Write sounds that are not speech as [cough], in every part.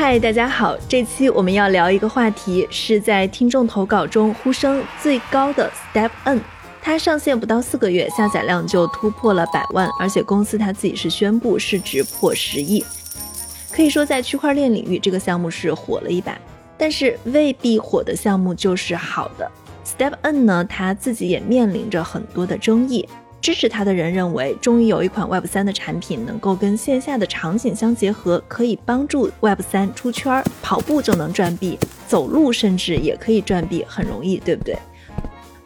嗨，大家好，这期我们要聊一个话题，是在听众投稿中呼声最高的 Step N。它上线不到四个月，下载量就突破了百万，而且公司它自己是宣布市值破十亿，可以说在区块链领域这个项目是火了一把。但是未必火的项目就是好的。Step N 呢，它自己也面临着很多的争议。支持它的人认为，终于有一款 Web 三的产品能够跟线下的场景相结合，可以帮助 Web 三出圈，跑步就能赚币，走路甚至也可以赚币，很容易，对不对？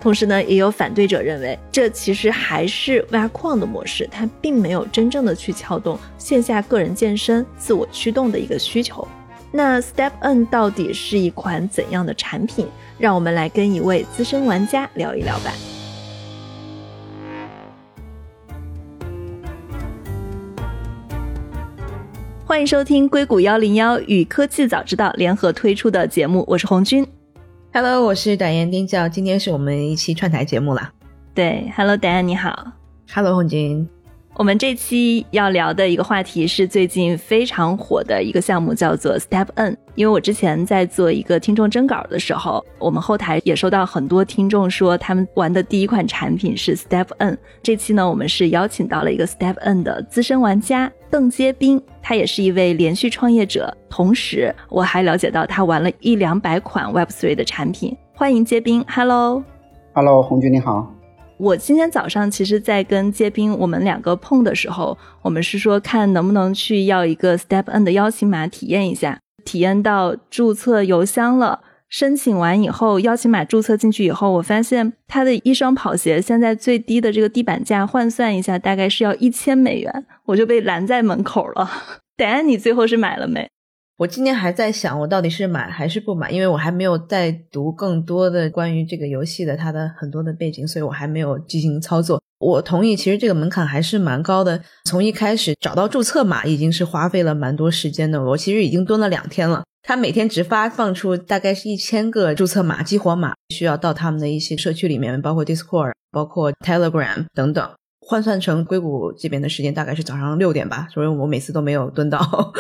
同时呢，也有反对者认为，这其实还是挖矿的模式，它并没有真正的去撬动线下个人健身、自我驱动的一个需求。那 Step N 到底是一款怎样的产品？让我们来跟一位资深玩家聊一聊吧。欢迎收听硅谷幺零幺与科技早知道联合推出的节目，我是红军。Hello，我是胆言丁教，今天是我们一期串台节目了。对，Hello，戴安你好。Hello，红军。我们这期要聊的一个话题是最近非常火的一个项目，叫做 Step N。因为我之前在做一个听众征稿的时候，我们后台也收到很多听众说他们玩的第一款产品是 Step N。这期呢，我们是邀请到了一个 Step N 的资深玩家邓接斌，他也是一位连续创业者，同时我还了解到他玩了一两百款 Web3 的产品。欢迎接斌，Hello，Hello，红军你好。我今天早上其实，在跟接兵我们两个碰的时候，我们是说看能不能去要一个 Step N 的邀请码体验一下，体验到注册邮箱了。申请完以后，邀请码注册进去以后，我发现他的一双跑鞋现在最低的这个地板价换算一下，大概是要一千美元，我就被拦在门口了。[laughs] 等下你最后是买了没？我今天还在想，我到底是买还是不买，因为我还没有在读更多的关于这个游戏的它的很多的背景，所以我还没有进行操作。我同意，其实这个门槛还是蛮高的。从一开始找到注册码已经是花费了蛮多时间的，我其实已经蹲了两天了。他每天只发放出大概是一千个注册码、激活码，需要到他们的一些社区里面，包括 Discord、包括 Telegram 等等，换算成硅谷这边的时间大概是早上六点吧，所以我每次都没有蹲到。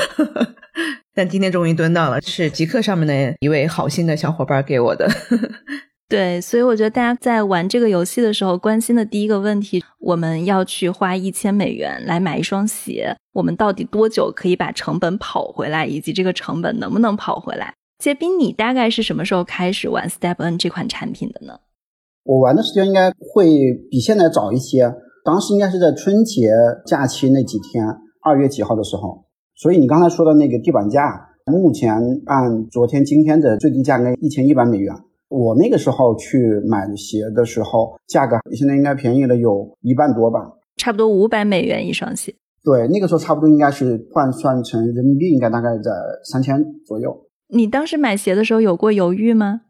但今天终于蹲到了，是极客上面的一位好心的小伙伴给我的。[laughs] 对，所以我觉得大家在玩这个游戏的时候，关心的第一个问题，我们要去花一千美元来买一双鞋，我们到底多久可以把成本跑回来，以及这个成本能不能跑回来？杰斌，你大概是什么时候开始玩 Step N 这款产品的呢？我玩的时间应该会比现在早一些，当时应该是在春节假期那几天，二月几号的时候。所以你刚才说的那个地板价，目前按昨天、今天的最低价格一千一百美元。我那个时候去买鞋的时候，价格现在应该便宜了有一半多吧，差不多五百美元一双鞋。对，那个时候差不多应该是换算成人民币，应该大概在三千左右。你当时买鞋的时候有过犹豫吗？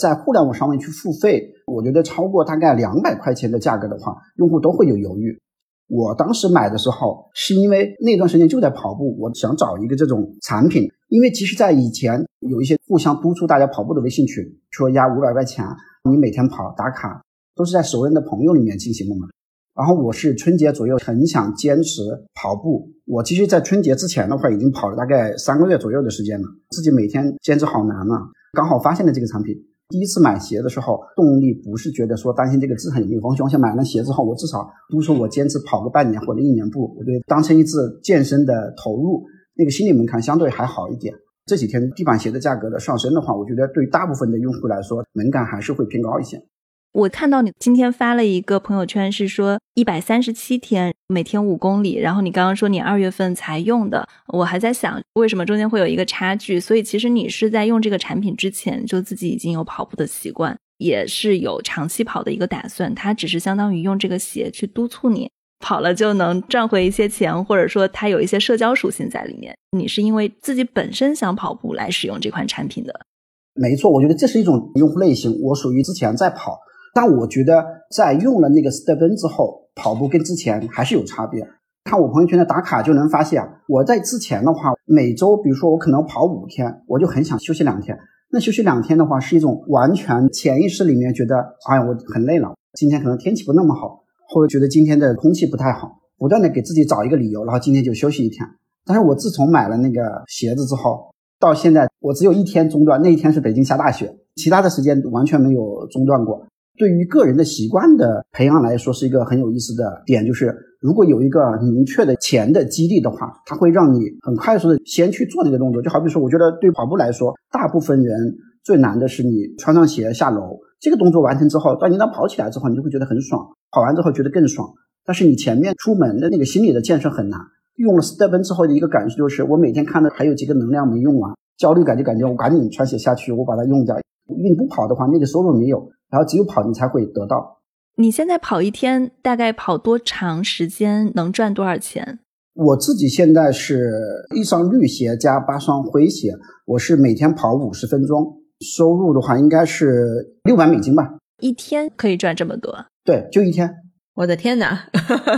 在互联网上面去付费，我觉得超过大概两百块钱的价格的话，用户都会有犹豫。我当时买的时候，是因为那段时间就在跑步，我想找一个这种产品。因为其实，在以前有一些互相督促大家跑步的微信群，说压五百块钱，你每天跑打卡，都是在熟人的朋友里面进行的嘛。然后我是春节左右很想坚持跑步，我其实，在春节之前的话，已经跑了大概三个月左右的时间了，自己每天坚持好难啊，刚好发现了这个产品。第一次买鞋的时候，动力不是觉得说担心这个资产有没有风险。我想买了鞋之后，我至少都说我坚持跑个半年或者一年步，我觉得当成一次健身的投入，那个心理门槛相对还好一点。这几天地板鞋的价格的上升的话，我觉得对大部分的用户来说，门槛还是会偏高一些。我看到你今天发了一个朋友圈，是说一百三十七天，每天五公里。然后你刚刚说你二月份才用的，我还在想为什么中间会有一个差距。所以其实你是在用这个产品之前就自己已经有跑步的习惯，也是有长期跑的一个打算。它只是相当于用这个鞋去督促你跑了就能赚回一些钱，或者说它有一些社交属性在里面。你是因为自己本身想跑步来使用这款产品的？没错，我觉得这是一种用户类型。我属于之前在跑。但我觉得，在用了那个 Step N 之后，跑步跟之前还是有差别。看我朋友圈的打卡就能发现，我在之前的话，每周比如说我可能跑五天，我就很想休息两天。那休息两天的话，是一种完全潜意识里面觉得，哎呀，我很累了，今天可能天气不那么好，或者觉得今天的空气不太好，不断的给自己找一个理由，然后今天就休息一天。但是我自从买了那个鞋子之后，到现在我只有一天中断，那一天是北京下大雪，其他的时间完全没有中断过。对于个人的习惯的培养来说，是一个很有意思的点，就是如果有一个明确的钱的激励的话，它会让你很快速的先去做那个动作。就好比说，我觉得对跑步来说，大部分人最难的是你穿上鞋下楼这个动作完成之后，当你当跑起来之后，你就会觉得很爽，跑完之后觉得更爽。但是你前面出门的那个心理的建设很难。用了 Step 之后的一个感受就是，我每天看到还有几个能量没用完，焦虑感就感觉我赶紧穿鞋下去，我把它用掉。因为你不跑的话，那个收入没有。然后只有跑，你才会得到。你现在跑一天大概跑多长时间？能赚多少钱？我自己现在是一双绿鞋加八双灰鞋，我是每天跑五十分钟，收入的话应该是六百美金吧。一天可以赚这么多？对，就一天。我的天哪，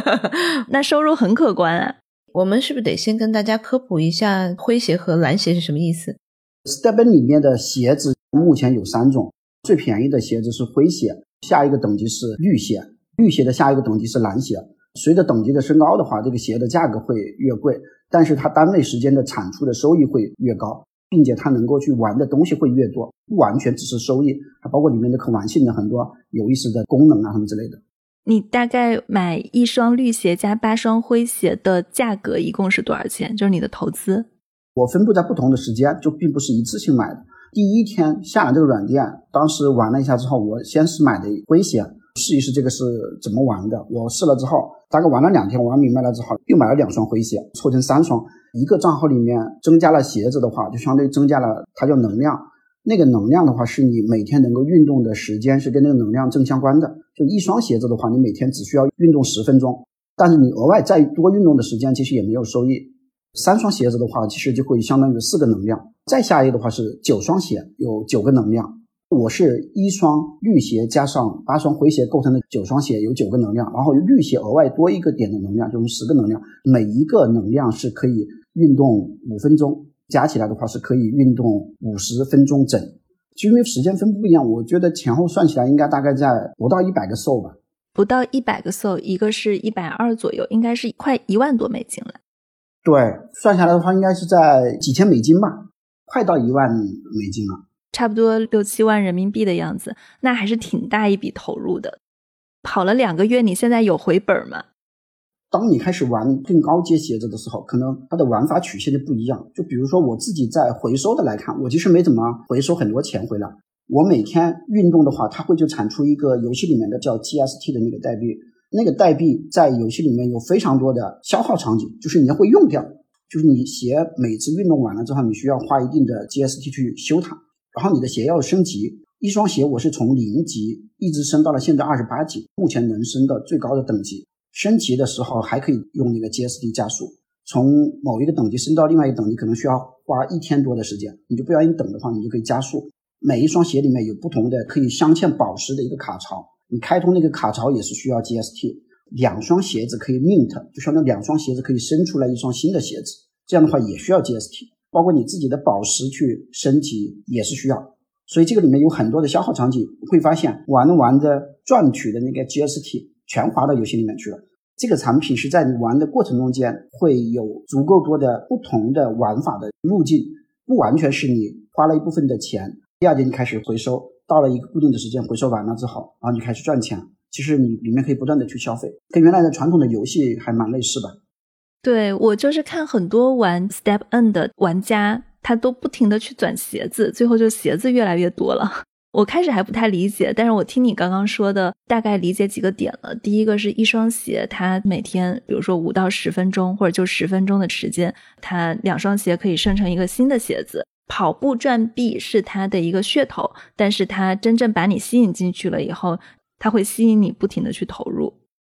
[laughs] 那收入很可观啊！我们是不是得先跟大家科普一下灰鞋和蓝鞋是什么意思？Step 里面的鞋子目前有三种。最便宜的鞋子是灰鞋，下一个等级是绿鞋，绿鞋的下一个等级是蓝鞋。随着等级的升高的话，这个鞋的价格会越贵，但是它单位时间的产出的收益会越高，并且它能够去玩的东西会越多，不完全只是收益，还包括里面的可玩性的很多有意思的功能啊什么之类的。你大概买一双绿鞋加八双灰鞋的价格一共是多少钱？就是你的投资？我分布在不同的时间，就并不是一次性买的。第一天下了这个软件，当时玩了一下之后，我先是买的灰鞋，试一试这个是怎么玩的。我试了之后，大概玩了两天，玩明白了之后，又买了两双灰鞋，凑成三双。一个账号里面增加了鞋子的话，就相当于增加了它叫能量。那个能量的话，是你每天能够运动的时间是跟那个能量正相关的。就一双鞋子的话，你每天只需要运动十分钟，但是你额外再多运动的时间，其实也没有收益。三双鞋子的话，其实就会相当于四个能量。再下一个的话是九双鞋，有九个能量。我是一双绿鞋加上八双灰鞋构成的九双鞋，有九个能量。然后绿鞋额外多一个点的能量，就是十个能量。每一个能量是可以运动五分钟，加起来的话是可以运动五十分钟整。就因为时间分布不一样，我觉得前后算起来应该大概在不到一百个 SO 吧。不到一百个 SO，一个是一百二左右，应该是快一万多美金了。对，算下来的话，应该是在几千美金吧，快到一万美金了，差不多六七万人民币的样子，那还是挺大一笔投入的。跑了两个月，你现在有回本吗？当你开始玩更高阶鞋子的时候，可能它的玩法曲线就不一样。就比如说我自己在回收的来看，我其实没怎么回收很多钱回来。我每天运动的话，它会就产出一个游戏里面的叫 GST 的那个代币。那个代币在游戏里面有非常多的消耗场景，就是你会用掉，就是你鞋每次运动完了之后，你需要花一定的 GST 去修它，然后你的鞋要升级，一双鞋我是从零级一直升到了现在二十八级，目前能升到最高的等级，升级的时候还可以用那个 GST 加速，从某一个等级升到另外一个等级可能需要花一天多的时间，你就不要你等的话，你就可以加速。每一双鞋里面有不同的可以镶嵌宝石的一个卡槽。你开通那个卡槽也是需要 GST，两双鞋子可以 mint，就相当于两双鞋子可以生出来一双新的鞋子，这样的话也需要 GST，包括你自己的宝石去升级也是需要，所以这个里面有很多的消耗场景，会发现玩着玩着赚取的那个 GST 全划到游戏里面去了。这个产品是在你玩的过程中间会有足够多的不同的玩法的路径，不完全是你花了一部分的钱，第二天就开始回收。到了一个固定的时间回收完了之后，然后你开始赚钱。其实你里面可以不断的去消费，跟原来的传统的游戏还蛮类似的。对我就是看很多玩 Step N 的玩家，他都不停的去转鞋子，最后就鞋子越来越多了。我开始还不太理解，但是我听你刚刚说的，大概理解几个点了。第一个是一双鞋，它每天比如说五到十分钟，或者就十分钟的时间，它两双鞋可以生成一个新的鞋子。跑步转臂是它的一个噱头，但是它真正把你吸引进去了以后，它会吸引你不停的去投入。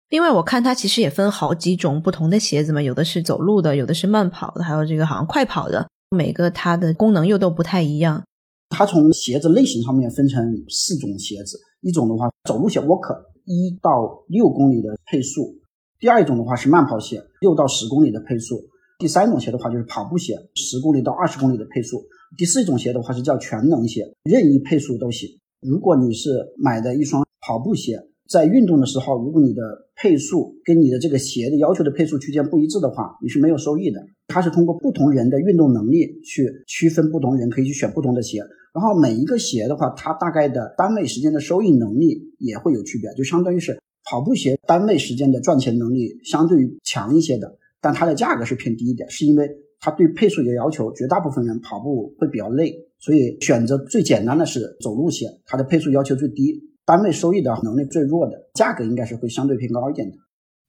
另外，我看它其实也分好几种不同的鞋子嘛，有的是走路的，有的是慢跑的，还有这个好像快跑的，每个它的功能又都不太一样。它从鞋子类型上面分成四种鞋子，一种的话走路鞋 walk 一到六公里的配速，第二种的话是慢跑鞋六到十公里的配速，第三种鞋的话就是跑步鞋十公里到二十公里的配速。第四种鞋的话是叫全能鞋，任意配速都行。如果你是买的一双跑步鞋，在运动的时候，如果你的配速跟你的这个鞋的要求的配速区间不一致的话，你是没有收益的。它是通过不同人的运动能力去区分不同人，可以去选不同的鞋。然后每一个鞋的话，它大概的单位时间的收益能力也会有区别，就相当于是跑步鞋单位时间的赚钱能力相对于强一些的，但它的价格是偏低一点，是因为它对配速有要求，绝大部分人跑步会比较累，所以选择最简单的是走路鞋，它的配速要求最低。单位收益的能力最弱的，价格应该是会相对偏高一点的。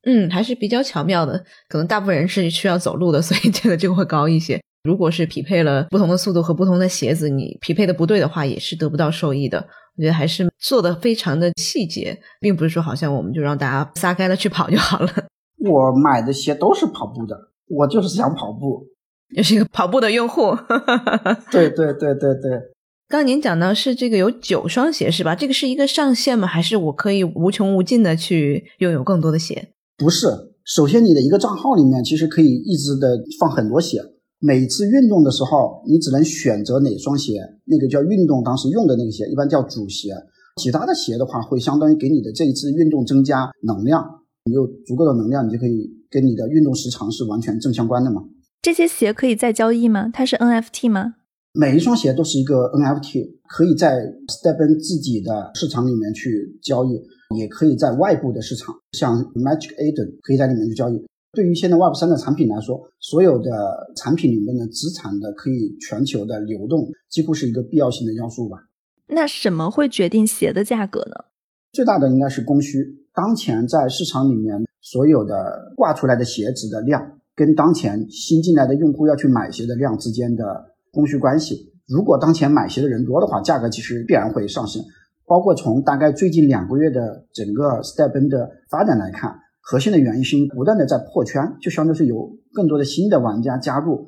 嗯，还是比较巧妙的。可能大部分人是需要走路的，[laughs] 所以这个就会高一些。如果是匹配了不同的速度和不同的鞋子，你匹配的不对的话，也是得不到收益的。我觉得还是做的非常的细节，并不是说好像我们就让大家撒开了去跑就好了。[laughs] 我买的鞋都是跑步的，我就是想跑步，也是一个跑步的用户。[laughs] 对对对对对。刚您讲到是这个有九双鞋是吧？这个是一个上限吗？还是我可以无穷无尽的去拥有更多的鞋？不是，首先你的一个账号里面其实可以一直的放很多鞋，每次运动的时候你只能选择哪双鞋，那个叫运动当时用的那个鞋，一般叫主鞋。其他的鞋的话，会相当于给你的这一次运动增加能量，你有足够的能量，你就可以跟你的运动时长是完全正相关的嘛。这些鞋可以再交易吗？它是 NFT 吗？每一双鞋都是一个 NFT，可以在 Stepen 自己的市场里面去交易，也可以在外部的市场，像 Magic Eden 可以在里面去交易。对于现在 Web 三的产品来说，所有的产品里面的资产的可以全球的流动，几乎是一个必要性的要素吧。那什么会决定鞋的价格呢？最大的应该是供需。当前在市场里面所有的挂出来的鞋子的量，跟当前新进来的用户要去买鞋的量之间的。供需关系，如果当前买鞋的人多的话，价格其实必然会上升。包括从大概最近两个月的整个 Step 的发展来看，核心的原因是不断的在破圈，就相当于是有更多的新的玩家加入，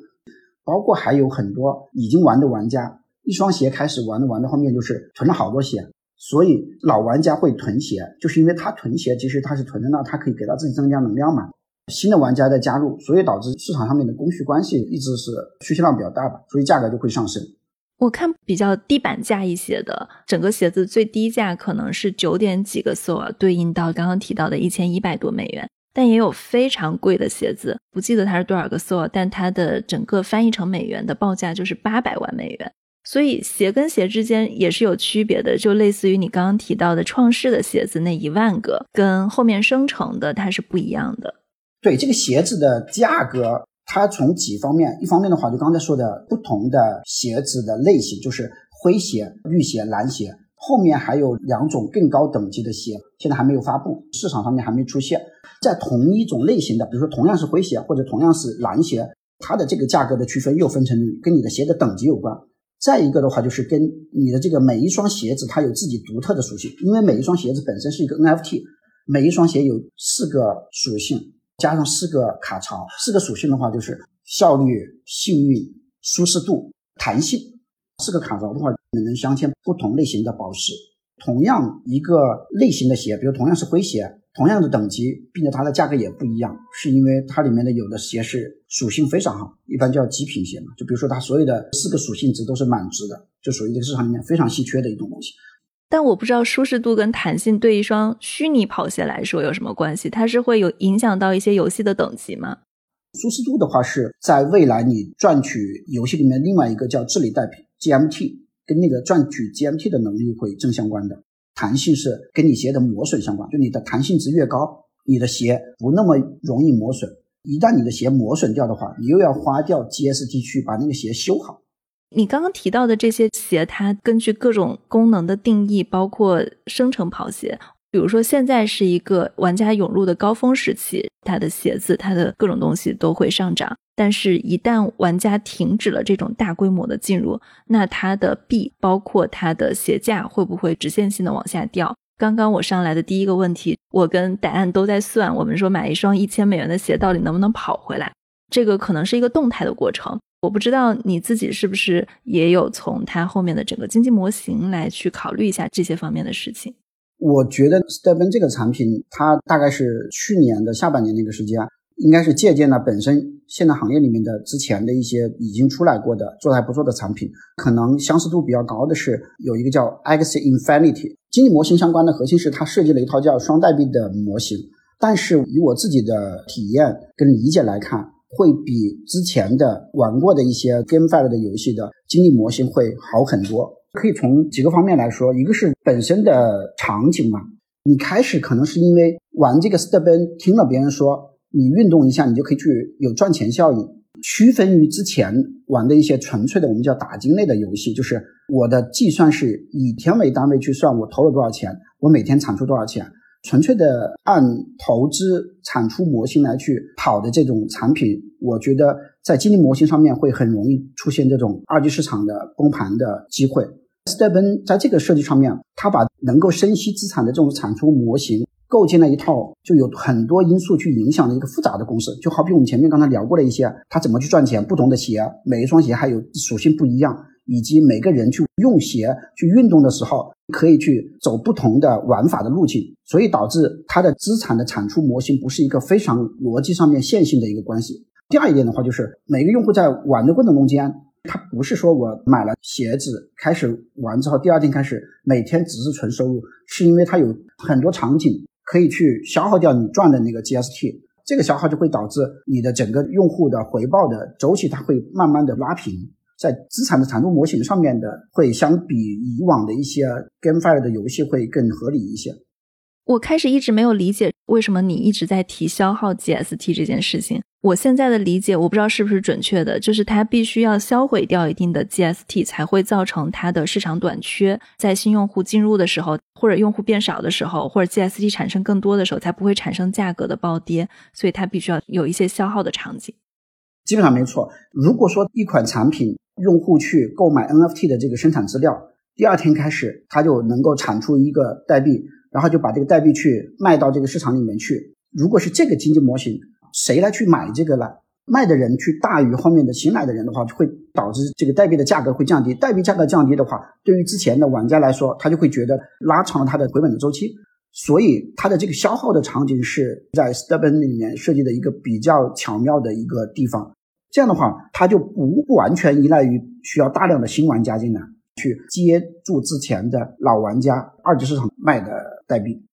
包括还有很多已经玩的玩家，一双鞋开始玩的玩到后面就是囤了好多鞋，所以老玩家会囤鞋，就是因为他囤鞋，其实他是囤在那，他可以给到自己增加能量嘛。新的玩家在加入，所以导致市场上面的供需关系一直是需求量比较大吧，所以价格就会上升。我看比较低板价一些的，整个鞋子最低价可能是九点几个 s o 对应到刚刚提到的一千一百多美元。但也有非常贵的鞋子，不记得它是多少个 s o 但它的整个翻译成美元的报价就是八百万美元。所以鞋跟鞋之间也是有区别的，就类似于你刚刚提到的创世的鞋子那一万个，跟后面生成的它是不一样的。对这个鞋子的价格，它从几方面，一方面的话，就刚才说的不同的鞋子的类型，就是灰鞋、绿鞋、蓝鞋，后面还有两种更高等级的鞋，现在还没有发布，市场上面还没出现。在同一种类型的，比如说同样是灰鞋或者同样是蓝鞋，它的这个价格的区分又分成跟你的鞋的等级有关。再一个的话，就是跟你的这个每一双鞋子它有自己独特的属性，因为每一双鞋子本身是一个 NFT，每一双鞋有四个属性。加上四个卡槽，四个属性的话就是效率、幸运、舒适度、弹性。四个卡槽的话，你能镶嵌不同类型的宝石。同样一个类型的鞋，比如同样是灰鞋，同样的等级，并且它的价格也不一样，是因为它里面的有的鞋是属性非常好，一般叫极品鞋嘛。就比如说它所有的四个属性值都是满值的，就属于这个市场里面非常稀缺的一种东西。但我不知道舒适度跟弹性对一双虚拟跑鞋来说有什么关系？它是会有影响到一些游戏的等级吗？舒适度的话是在未来你赚取游戏里面另外一个叫智力代币 GMT，跟那个赚取 GMT 的能力会正相关的。弹性是跟你鞋的磨损相关，就你的弹性值越高，你的鞋不那么容易磨损。一旦你的鞋磨损掉的话，你又要花掉 GST 去把那个鞋修好。你刚刚提到的这些鞋，它根据各种功能的定义，包括生成跑鞋。比如说，现在是一个玩家涌入的高峰时期，它的鞋子、它的各种东西都会上涨。但是，一旦玩家停止了这种大规模的进入，那它的币，包括它的鞋价，会不会直线性的往下掉？刚刚我上来的第一个问题，我跟答案都在算，我们说买一双一千美元的鞋，到底能不能跑回来？这个可能是一个动态的过程。我不知道你自己是不是也有从它后面的整个经济模型来去考虑一下这些方面的事情。我觉得 Stephen 这个产品，它大概是去年的下半年那个时间，应该是借鉴了本身现在行业里面的之前的一些已经出来过的做的还不错的产品，可能相似度比较高的是有一个叫 X Infinity 经济模型相关的核心是它设计了一套叫双代币的模型，但是以我自己的体验跟理解来看，会比之前的玩过的一些 GameFi 的游戏的经济模型会好很多。可以从几个方面来说，一个是本身的场景嘛，你开始可能是因为玩这个 Step N 听了别人说。你运动一下，你就可以去有赚钱效应，区分于之前玩的一些纯粹的我们叫打金类的游戏，就是我的计算是以天为单位去算，我投了多少钱，我每天产出多少钱，纯粹的按投资产出模型来去跑的这种产品，我觉得在经济模型上面会很容易出现这种二级市场的崩盘的机会。Stepen 在这个设计上面，他把能够生息资产的这种产出模型。构建了一套就有很多因素去影响的一个复杂的公式，就好比我们前面刚才聊过的一些，他怎么去赚钱，不同的鞋，每一双鞋还有属性不一样，以及每个人去用鞋去运动的时候，可以去走不同的玩法的路径，所以导致它的资产的产出模型不是一个非常逻辑上面线性的一个关系。第二一点的话，就是每个用户在玩的过程中间，他不是说我买了鞋子开始玩之后，第二天开始每天只是纯收入，是因为它有很多场景。可以去消耗掉你赚的那个 GST，这个消耗就会导致你的整个用户的回报的周期，它会慢慢的拉平，在资产的产出模型上面的会相比以往的一些 GameFi 的游戏会更合理一些。我开始一直没有理解为什么你一直在提消耗 GST 这件事情。我现在的理解，我不知道是不是准确的，就是它必须要销毁掉一定的 GST，才会造成它的市场短缺，在新用户进入的时候，或者用户变少的时候，或者 GST 产生更多的时候，才不会产生价格的暴跌。所以它必须要有一些消耗的场景。基本上没错。如果说一款产品用户去购买 NFT 的这个生产资料，第二天开始它就能够产出一个代币，然后就把这个代币去卖到这个市场里面去。如果是这个经济模型。谁来去买这个呢？卖的人去大于后面的新来的人的话，就会导致这个代币的价格会降低。代币价格降低的话，对于之前的玩家来说，他就会觉得拉长了他的回本的周期。所以，它的这个消耗的场景是在 Stepn 里面设计的一个比较巧妙的一个地方。这样的话，它就不不完全依赖于需要大量的新玩家进来去接住之前的老玩家二级市场卖的代币。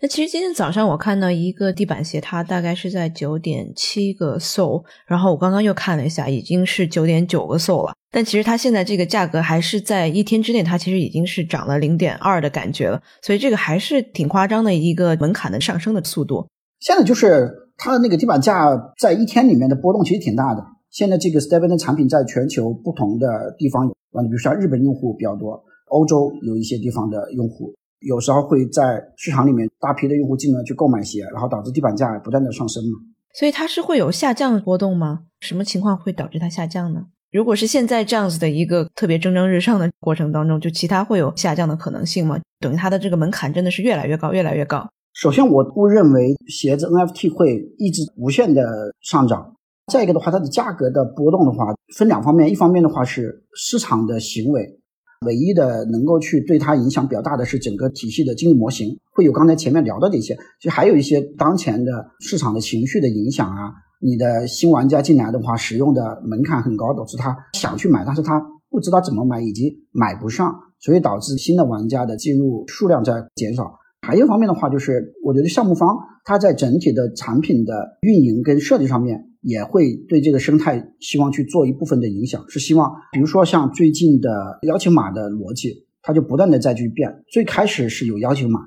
那其实今天早上我看到一个地板鞋，它大概是在九点七个 SOL，然后我刚刚又看了一下，已经是九点九个 SOL 了。但其实它现在这个价格还是在一天之内，它其实已经是涨了零点二的感觉了。所以这个还是挺夸张的一个门槛的上升的速度。现在就是它的那个地板价在一天里面的波动其实挺大的。现在这个 Steven 的产品在全球不同的地方有，啊，比如说日本用户比较多，欧洲有一些地方的用户。有时候会在市场里面大批的用户进来去购买鞋，然后导致地板价不断的上升嘛。所以它是会有下降的波动吗？什么情况会导致它下降呢？如果是现在这样子的一个特别蒸蒸日上的过程当中，就其他会有下降的可能性吗？等于它的这个门槛真的是越来越高，越来越高。首先，我不认为鞋子 NFT 会一直无限的上涨。再一个的话，它的价格的波动的话，分两方面，一方面的话是市场的行为。唯一的能够去对它影响比较大的是整个体系的经济模型，会有刚才前面聊到的一些，就还有一些当前的市场的情绪的影响啊。你的新玩家进来的话，使用的门槛很高，导致他想去买，但是他不知道怎么买，以及买不上，所以导致新的玩家的进入数量在减少。还有一方面的话，就是我觉得项目方他在整体的产品的运营跟设计上面。也会对这个生态希望去做一部分的影响，是希望，比如说像最近的邀请码的逻辑，它就不断的再去变。最开始是有邀请码，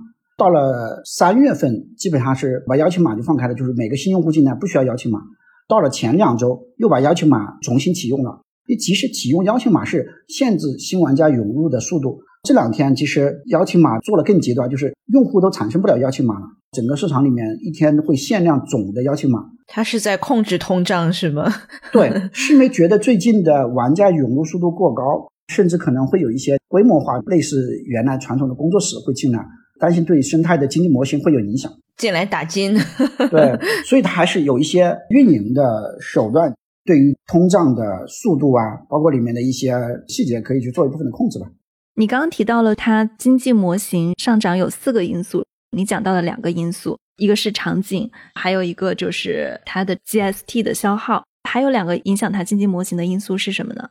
到了三月份基本上是把邀请码就放开了，就是每个新用户进来不需要邀请码。到了前两周又把邀请码重新启用了，因为即使启用邀请码是限制新玩家涌入的速度。这两天其实邀请码做了更极端，就是用户都产生不了邀请码了。整个市场里面一天会限量总的邀请码，它是在控制通胀是吗？[laughs] 对，是因为觉得最近的玩家涌入速度过高，甚至可能会有一些规模化类似原来传统的工作室会进来，担心对生态的经济模型会有影响，进来打金。对，所以它还是有一些运营的手段，对于通胀的速度啊，包括里面的一些细节，可以去做一部分的控制吧。你刚刚提到了它经济模型上涨有四个因素，你讲到了两个因素，一个是场景，还有一个就是它的 GST 的消耗。还有两个影响它经济模型的因素是什么呢？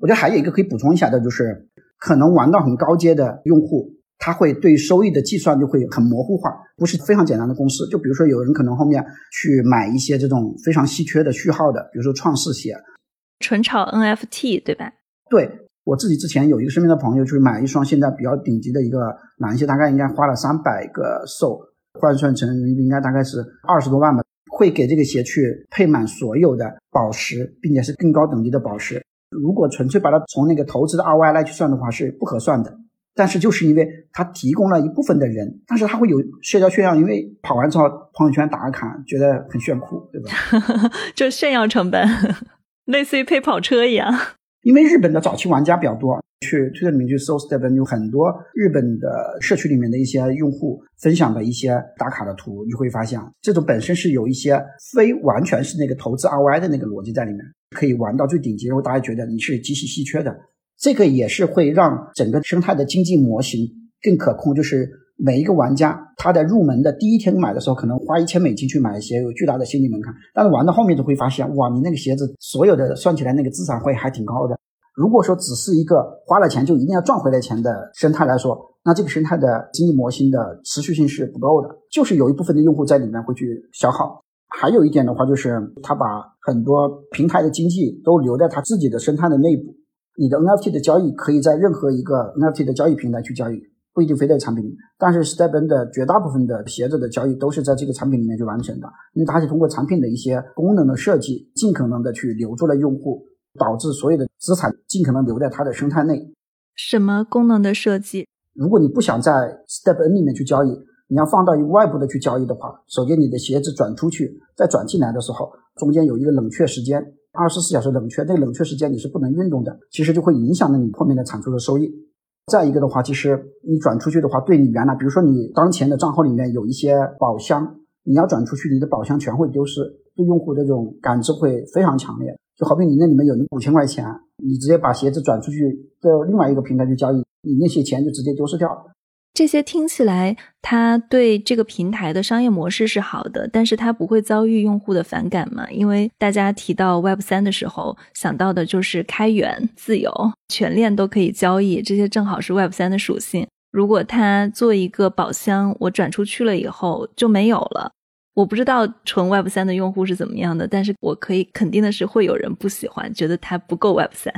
我觉得还有一个可以补充一下的，就是可能玩到很高阶的用户，他会对收益的计算就会很模糊化，不是非常简单的公式。就比如说有人可能后面去买一些这种非常稀缺的序号的，比如说创世鞋，纯炒 NFT 对吧？对我自己之前有一个身边的朋友，就是买一双现在比较顶级的一个男鞋，大概应该花了三百个 SO，换算成人民币应该大概是二十多万吧。会给这个鞋去配满所有的宝石，并且是更高等级的宝石。如果纯粹把它从那个投资的 ROI 来去算的话，是不合算的。但是就是因为它提供了一部分的人，但是它会有社交炫耀，因为跑完之后朋友圈打个卡，觉得很炫酷，对吧？[laughs] 就炫耀成本，类似于配跑车一样。因为日本的早期玩家比较多，去推特里面去搜 Step，有很多日本的社区里面的一些用户分享的一些打卡的图，你会发现这种本身是有一些非完全是那个投资 ROI 的那个逻辑在里面，可以玩到最顶级，然后大家觉得你是极其稀缺的，这个也是会让整个生态的经济模型更可控，就是。每一个玩家，他在入门的第一天买的时候，可能花一千美金去买鞋，有巨大的心理门槛。但是玩到后面就会发现，哇，你那个鞋子所有的算起来，那个资产会还挺高的。如果说只是一个花了钱就一定要赚回来钱的生态来说，那这个生态的经济模型的持续性是不够的，就是有一部分的用户在里面会去消耗。还有一点的话，就是他把很多平台的经济都留在他自己的生态的内部。你的 NFT 的交易可以在任何一个 NFT 的交易平台去交易。不一定非在产品里，但是 Stepn 的绝大部分的鞋子的交易都是在这个产品里面去完成的，因为它是通过产品的一些功能的设计，尽可能的去留住了用户，导致所有的资产尽可能留在它的生态内。什么功能的设计？如果你不想在 Stepn 里面去交易，你要放到一个外部的去交易的话，首先你的鞋子转出去，再转进来的时候，中间有一个冷却时间，二十四小时冷却，这个冷却时间你是不能运动的，其实就会影响了你后面的产出的收益。再一个的话，其实你转出去的话，对你原来，比如说你当前的账号里面有一些宝箱，你要转出去，你的宝箱全会丢失，对用户这种感知会非常强烈。就好比你那里面有五千块钱，你直接把鞋子转出去到另外一个平台去交易，你那些钱就直接丢失掉。这些听起来，它对这个平台的商业模式是好的，但是它不会遭遇用户的反感吗？因为大家提到 Web 三的时候，想到的就是开源、自由、全链都可以交易，这些正好是 Web 三的属性。如果它做一个宝箱，我转出去了以后就没有了。我不知道纯 Web 三的用户是怎么样的，但是我可以肯定的是，会有人不喜欢，觉得它不够 Web 三。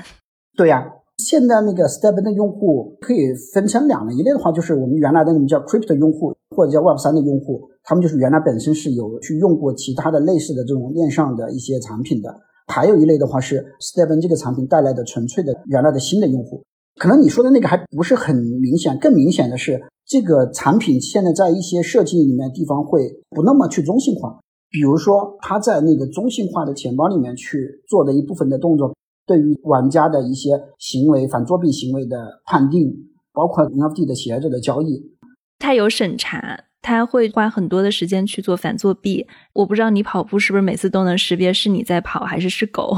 对呀。现在那个 Step 的用户可以分成两类，一类的话就是我们原来的那种叫 Crypto 用户或者叫 Web 三的用户，他们就是原来本身是有去用过其他的类似的这种链上的一些产品的；还有一类的话是 Step 这个产品带来的纯粹的原来的新的用户。可能你说的那个还不是很明显，更明显的是这个产品现在在一些设计里面地方会不那么去中性化，比如说他在那个中性化的钱包里面去做的一部分的动作。对于玩家的一些行为、反作弊行为的判定，包括 NFT 的鞋子的交易，它有审查，它会花很多的时间去做反作弊。我不知道你跑步是不是每次都能识别是你在跑还是是狗？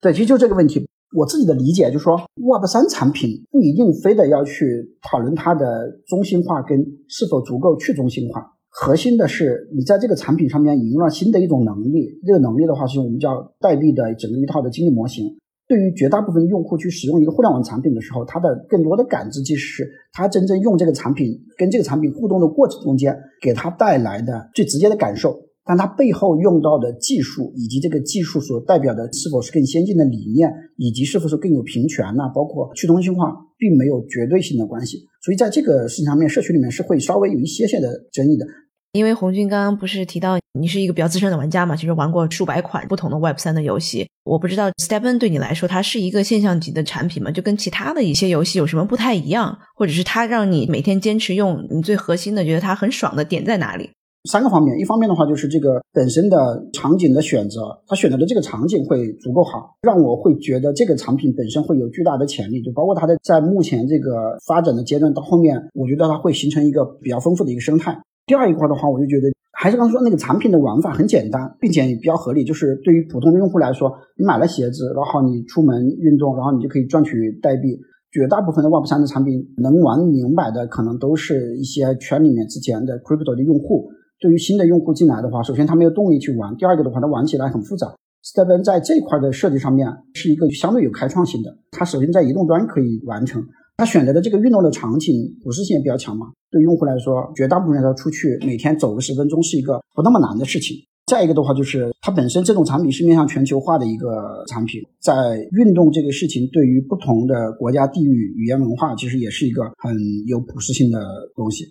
对，其实就这个问题，我自己的理解就是说，Web 三产品不一定非得要去讨论它的中心化跟是否足够去中心化，核心的是你在这个产品上面引入了新的一种能力，这个能力的话是我们叫代币的整个一套的经济模型。对于绝大部分用户去使用一个互联网产品的时候，他的更多的感知其实是他真正用这个产品跟这个产品互动的过程中间给他带来的最直接的感受，但他背后用到的技术以及这个技术所代表的是否是更先进的理念，以及是否是更有平权呐，包括去中心化，并没有绝对性的关系。所以在这个事情上面，社区里面是会稍微有一些些的争议的。因为红军刚刚不是提到你是一个比较资深的玩家嘛，其实玩过数百款不同的 Web 三的游戏。我不知道 Stepen 对你来说，它是一个现象级的产品吗？就跟其他的一些游戏有什么不太一样，或者是它让你每天坚持用，你最核心的觉得它很爽的点在哪里？三个方面，一方面的话就是这个本身的场景的选择，它选择的这个场景会足够好，让我会觉得这个产品本身会有巨大的潜力，就包括它的在目前这个发展的阶段到后面，我觉得它会形成一个比较丰富的一个生态。第二一块的话，我就觉得还是刚说那个产品的玩法很简单，并且也比较合理。就是对于普通的用户来说，你买了鞋子，然后你出门运动，然后你就可以赚取代币。绝大部分的 Web 三的产品能玩明白的，可能都是一些圈里面之前的 Crypto 的用户。对于新的用户进来的话，首先他没有动力去玩，第二个的话，他玩起来很复杂。Stepn 在这块的设计上面是一个相对有开创性的，它首先在移动端可以完成，它选择的这个运动的场景普适性也比较强嘛。对用户来说，绝大部分人都出去每天走个十分钟是一个不那么难的事情。再一个的话，就是它本身这种产品是面向全球化的一个产品，在运动这个事情对于不同的国家、地域、语言、文化，其实也是一个很有普适性的东西。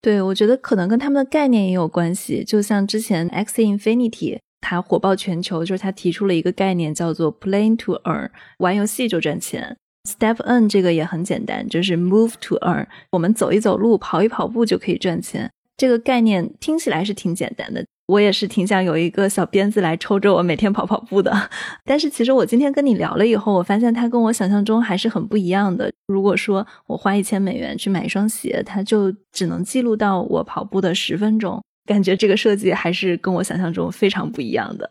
对，我觉得可能跟他们的概念也有关系。就像之前 X Infinity 它火爆全球，就是它提出了一个概念叫做 “Play to Earn”，玩游戏就赚钱。Step N 这个也很简单，就是 “Move to Earn”，我们走一走路、跑一跑步就可以赚钱。这个概念听起来是挺简单的。我也是挺想有一个小鞭子来抽着我每天跑跑步的，[laughs] 但是其实我今天跟你聊了以后，我发现它跟我想象中还是很不一样的。如果说我花一千美元去买一双鞋，它就只能记录到我跑步的十分钟，感觉这个设计还是跟我想象中非常不一样的。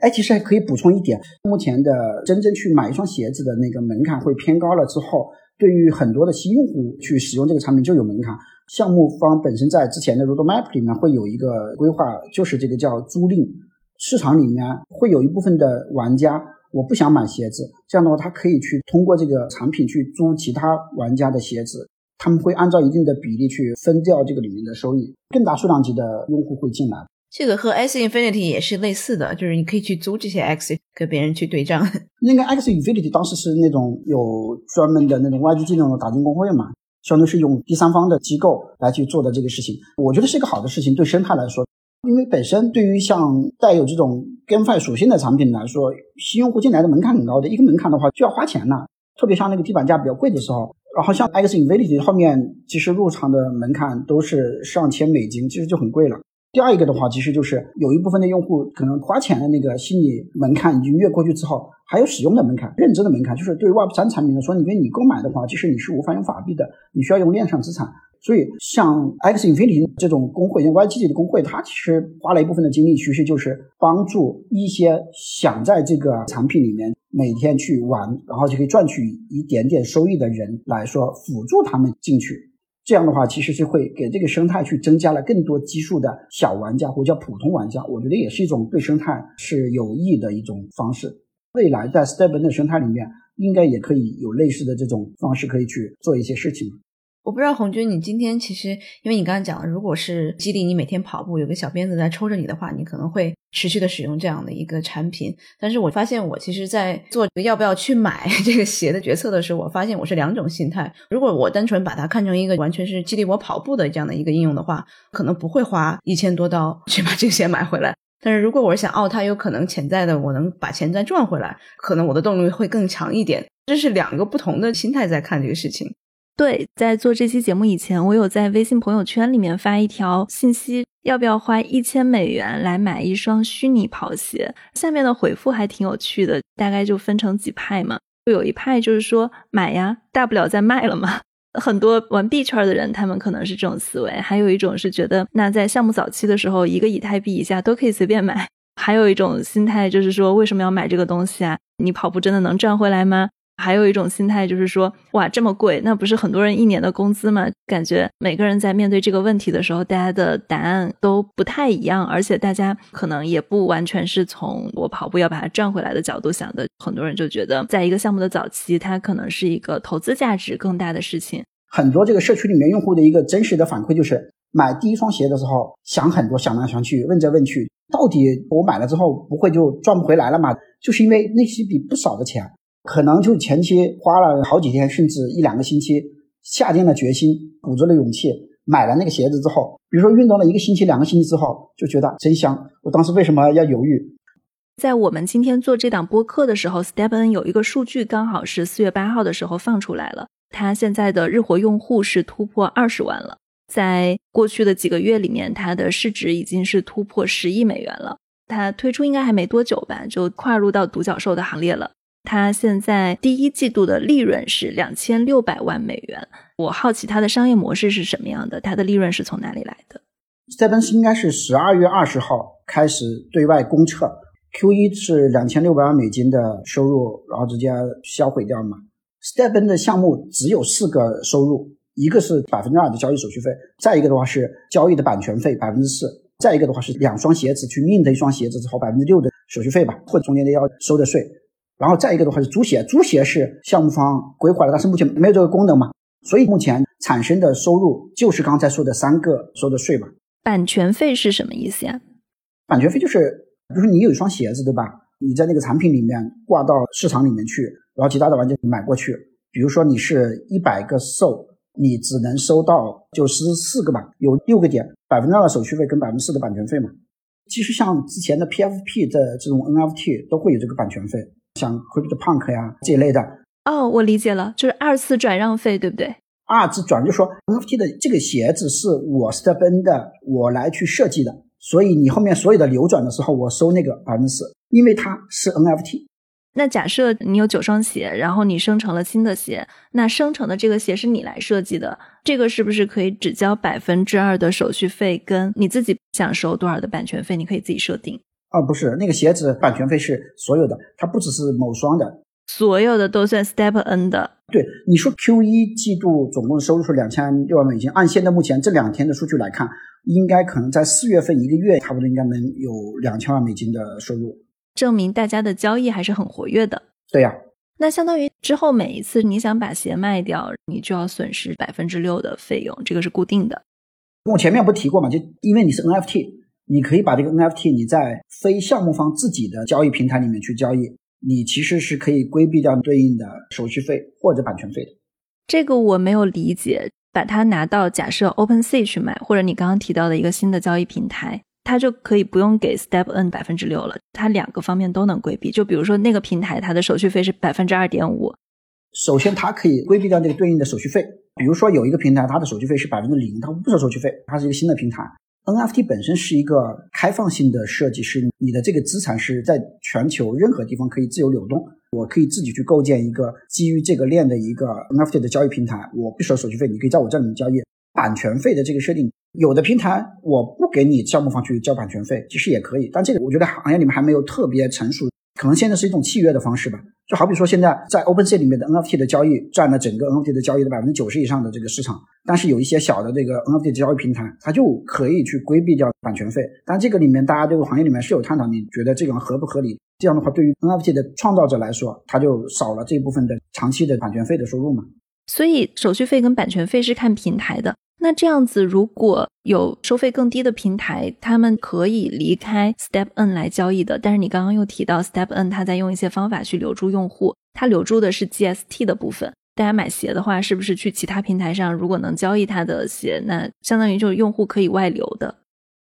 哎，其实还可以补充一点，目前的真正去买一双鞋子的那个门槛会偏高了之后，对于很多的新用户去使用这个产品就有门槛。项目方本身在之前的 roadmap 里面会有一个规划，就是这个叫租赁市场里面会有一部分的玩家，我不想买鞋子，这样的话他可以去通过这个产品去租其他玩家的鞋子，他们会按照一定的比例去分掉这个里面的收益，更大数量级的用户会进来。这个和 X Infinity 也是类似的，就是你可以去租这些 X 跟别人去对账。那个 X Infinity 当时是那种有专门的那种 YGG 那种打金工会嘛。相当于是用第三方的机构来去做的这个事情，我觉得是一个好的事情，对生态来说，因为本身对于像带有这种 GameFi 属性的产品来说，新用户进来的门槛很高的，一个门槛的话就要花钱了，特别像那个地板价比较贵的时候，然后像 X Infinity 后面其实入场的门槛都是上千美金，其实就很贵了。第二一个的话，其实就是有一部分的用户可能花钱的那个心理门槛已经越过去之后，还有使用的门槛、认知的门槛。就是对 Web 三产品来说，因为你购买的话，其实你是无法用法币的，你需要用链上资产。所以像 X Infinity 这种工会、像 YGG 的工会，它其实花了一部分的精力，其实就是帮助一些想在这个产品里面每天去玩，然后就可以赚取一点点收益的人来说，辅助他们进去。这样的话，其实是会给这个生态去增加了更多基数的小玩家或者叫普通玩家，我觉得也是一种对生态是有益的一种方式。未来在 Step 的生态里面，应该也可以有类似的这种方式可以去做一些事情。我不知道红军，你今天其实，因为你刚刚讲了，如果是激励你每天跑步，有个小鞭子在抽着你的话，你可能会持续的使用这样的一个产品。但是我发现，我其实，在做要不要去买 [laughs] 这个鞋的决策的时候，我发现我是两种心态。如果我单纯把它看成一个完全是激励我跑步的这样的一个应用的话，可能不会花一千多刀 [laughs] 去把这个鞋买回来。但是如果我是想，哦，它有可能潜在的我能把钱再赚回来，可能我的动力会更强一点。这是两个不同的心态在看这个事情。对，在做这期节目以前，我有在微信朋友圈里面发一条信息，要不要花一千美元来买一双虚拟跑鞋？下面的回复还挺有趣的，大概就分成几派嘛。就有一派就是说买呀，大不了再卖了嘛。[laughs] 很多玩币圈的人，他们可能是这种思维。还有一种是觉得，那在项目早期的时候，一个以太币以下都可以随便买。[laughs] 还有一种心态就是说，为什么要买这个东西啊？你跑步真的能赚回来吗？还有一种心态就是说，哇，这么贵，那不是很多人一年的工资吗？感觉每个人在面对这个问题的时候，大家的答案都不太一样，而且大家可能也不完全是从我跑步要把它赚回来的角度想的。很多人就觉得，在一个项目的早期，它可能是一个投资价值更大的事情。很多这个社区里面用户的一个真实的反馈就是，买第一双鞋的时候想很多，想来想去，问这问去，到底我买了之后不会就赚不回来了吗？就是因为那些笔不少的钱。可能就前期花了好几天，甚至一两个星期，下定了决心，鼓足了勇气，买了那个鞋子之后，比如说运动了一个星期、两个星期之后，就觉得真香。我当时为什么要犹豫？在我们今天做这档播客的时候，Stepen 有一个数据，刚好是四月八号的时候放出来了，它现在的日活用户是突破二十万了。在过去的几个月里面，它的市值已经是突破十亿美元了。它推出应该还没多久吧，就跨入到独角兽的行列了。它现在第一季度的利润是两千六百万美元。我好奇它的商业模式是什么样的？它的利润是从哪里来的？这本是应该是十二月二十号开始对外公测，Q 一是两千六百万美金的收入，然后直接销毁掉嘛。Step N 的项目只有四个收入，一个是百分之二的交易手续费，再一个的话是交易的版权费百分之四，再一个的话是两双鞋子去 mint 一双鞋子之后百分之六的手续费吧，或者中间的要收的税。然后再一个的话是租鞋，租鞋是项目方规划的，但是目前没有这个功能嘛，所以目前产生的收入就是刚才说的三个收的税嘛。版权费是什么意思呀？版权费就是，比如说你有一双鞋子，对吧？你在那个产品里面挂到市场里面去，然后其他的玩家买过去。比如说你是一百个售，你只能收到九十四个吧，有六个点，百分之二的手续费跟百分之四的版权费嘛。其实像之前的 PFP 的这种 NFT 都会有这个版权费。像 CryptoPunk 呀这一类的哦，我理解了，就是二次转让费，对不对？二次转就说 NFT 的这个鞋子是我 Stepn 的，我来去设计的，所以你后面所有的流转的时候，我收那个百分之四，因为它是 NFT。那假设你有九双鞋，然后你生成了新的鞋，那生成的这个鞋是你来设计的，这个是不是可以只交百分之二的手续费，跟你自己想收多少的版权费，你可以自己设定？啊，不是，那个鞋子版权费是所有的，它不只是某双的，所有的都算 Step N 的。对，你说 Q 一季度总共收入是两千六万美金，按现在目前这两天的数据来看，应该可能在四月份一个月差不多应该能有两千万美金的收入，证明大家的交易还是很活跃的。对呀，那相当于之后每一次你想把鞋卖掉，你就要损失百分之六的费用，这个是固定的。我前面不提过嘛，就因为你是 NFT。你可以把这个 NFT 你在非项目方自己的交易平台里面去交易，你其实是可以规避掉对应的手续费或者版权费的。这个我没有理解，把它拿到假设 OpenSea 去卖，或者你刚刚提到的一个新的交易平台，它就可以不用给 Step N 百分之六了，它两个方面都能规避。就比如说那个平台，它的手续费是百分之二点五，首先它可以规避掉那个对应的手续费。比如说有一个平台，它的手续费是百分之零，它不收手续费，它是一个新的平台。NFT 本身是一个开放性的设计，是你的这个资产是在全球任何地方可以自由流动。我可以自己去构建一个基于这个链的一个 NFT 的交易平台，我不收手续费，你可以在我这里面交易。版权费的这个设定，有的平台我不给你项目方去交版权费，其实也可以，但这个我觉得行业里面还没有特别成熟。可能现在是一种契约的方式吧，就好比说现在在 OpenSea 里面的 NFT 的交易占了整个 NFT 的交易的百分之九十以上的这个市场，但是有一些小的这个 NFT 的交易平台，它就可以去规避掉版权费。但这个里面大家这个行业里面是有探讨，你觉得这种合不合理？这样的话，对于 NFT 的创造者来说，他就少了这部分的长期的版权费的收入嘛？所以手续费跟版权费是看平台的。那这样子，如果有收费更低的平台，他们可以离开 Step N 来交易的。但是你刚刚又提到 Step N，他在用一些方法去留住用户，他留住的是 GST 的部分。大家买鞋的话，是不是去其他平台上，如果能交易他的鞋，那相当于就是用户可以外流的？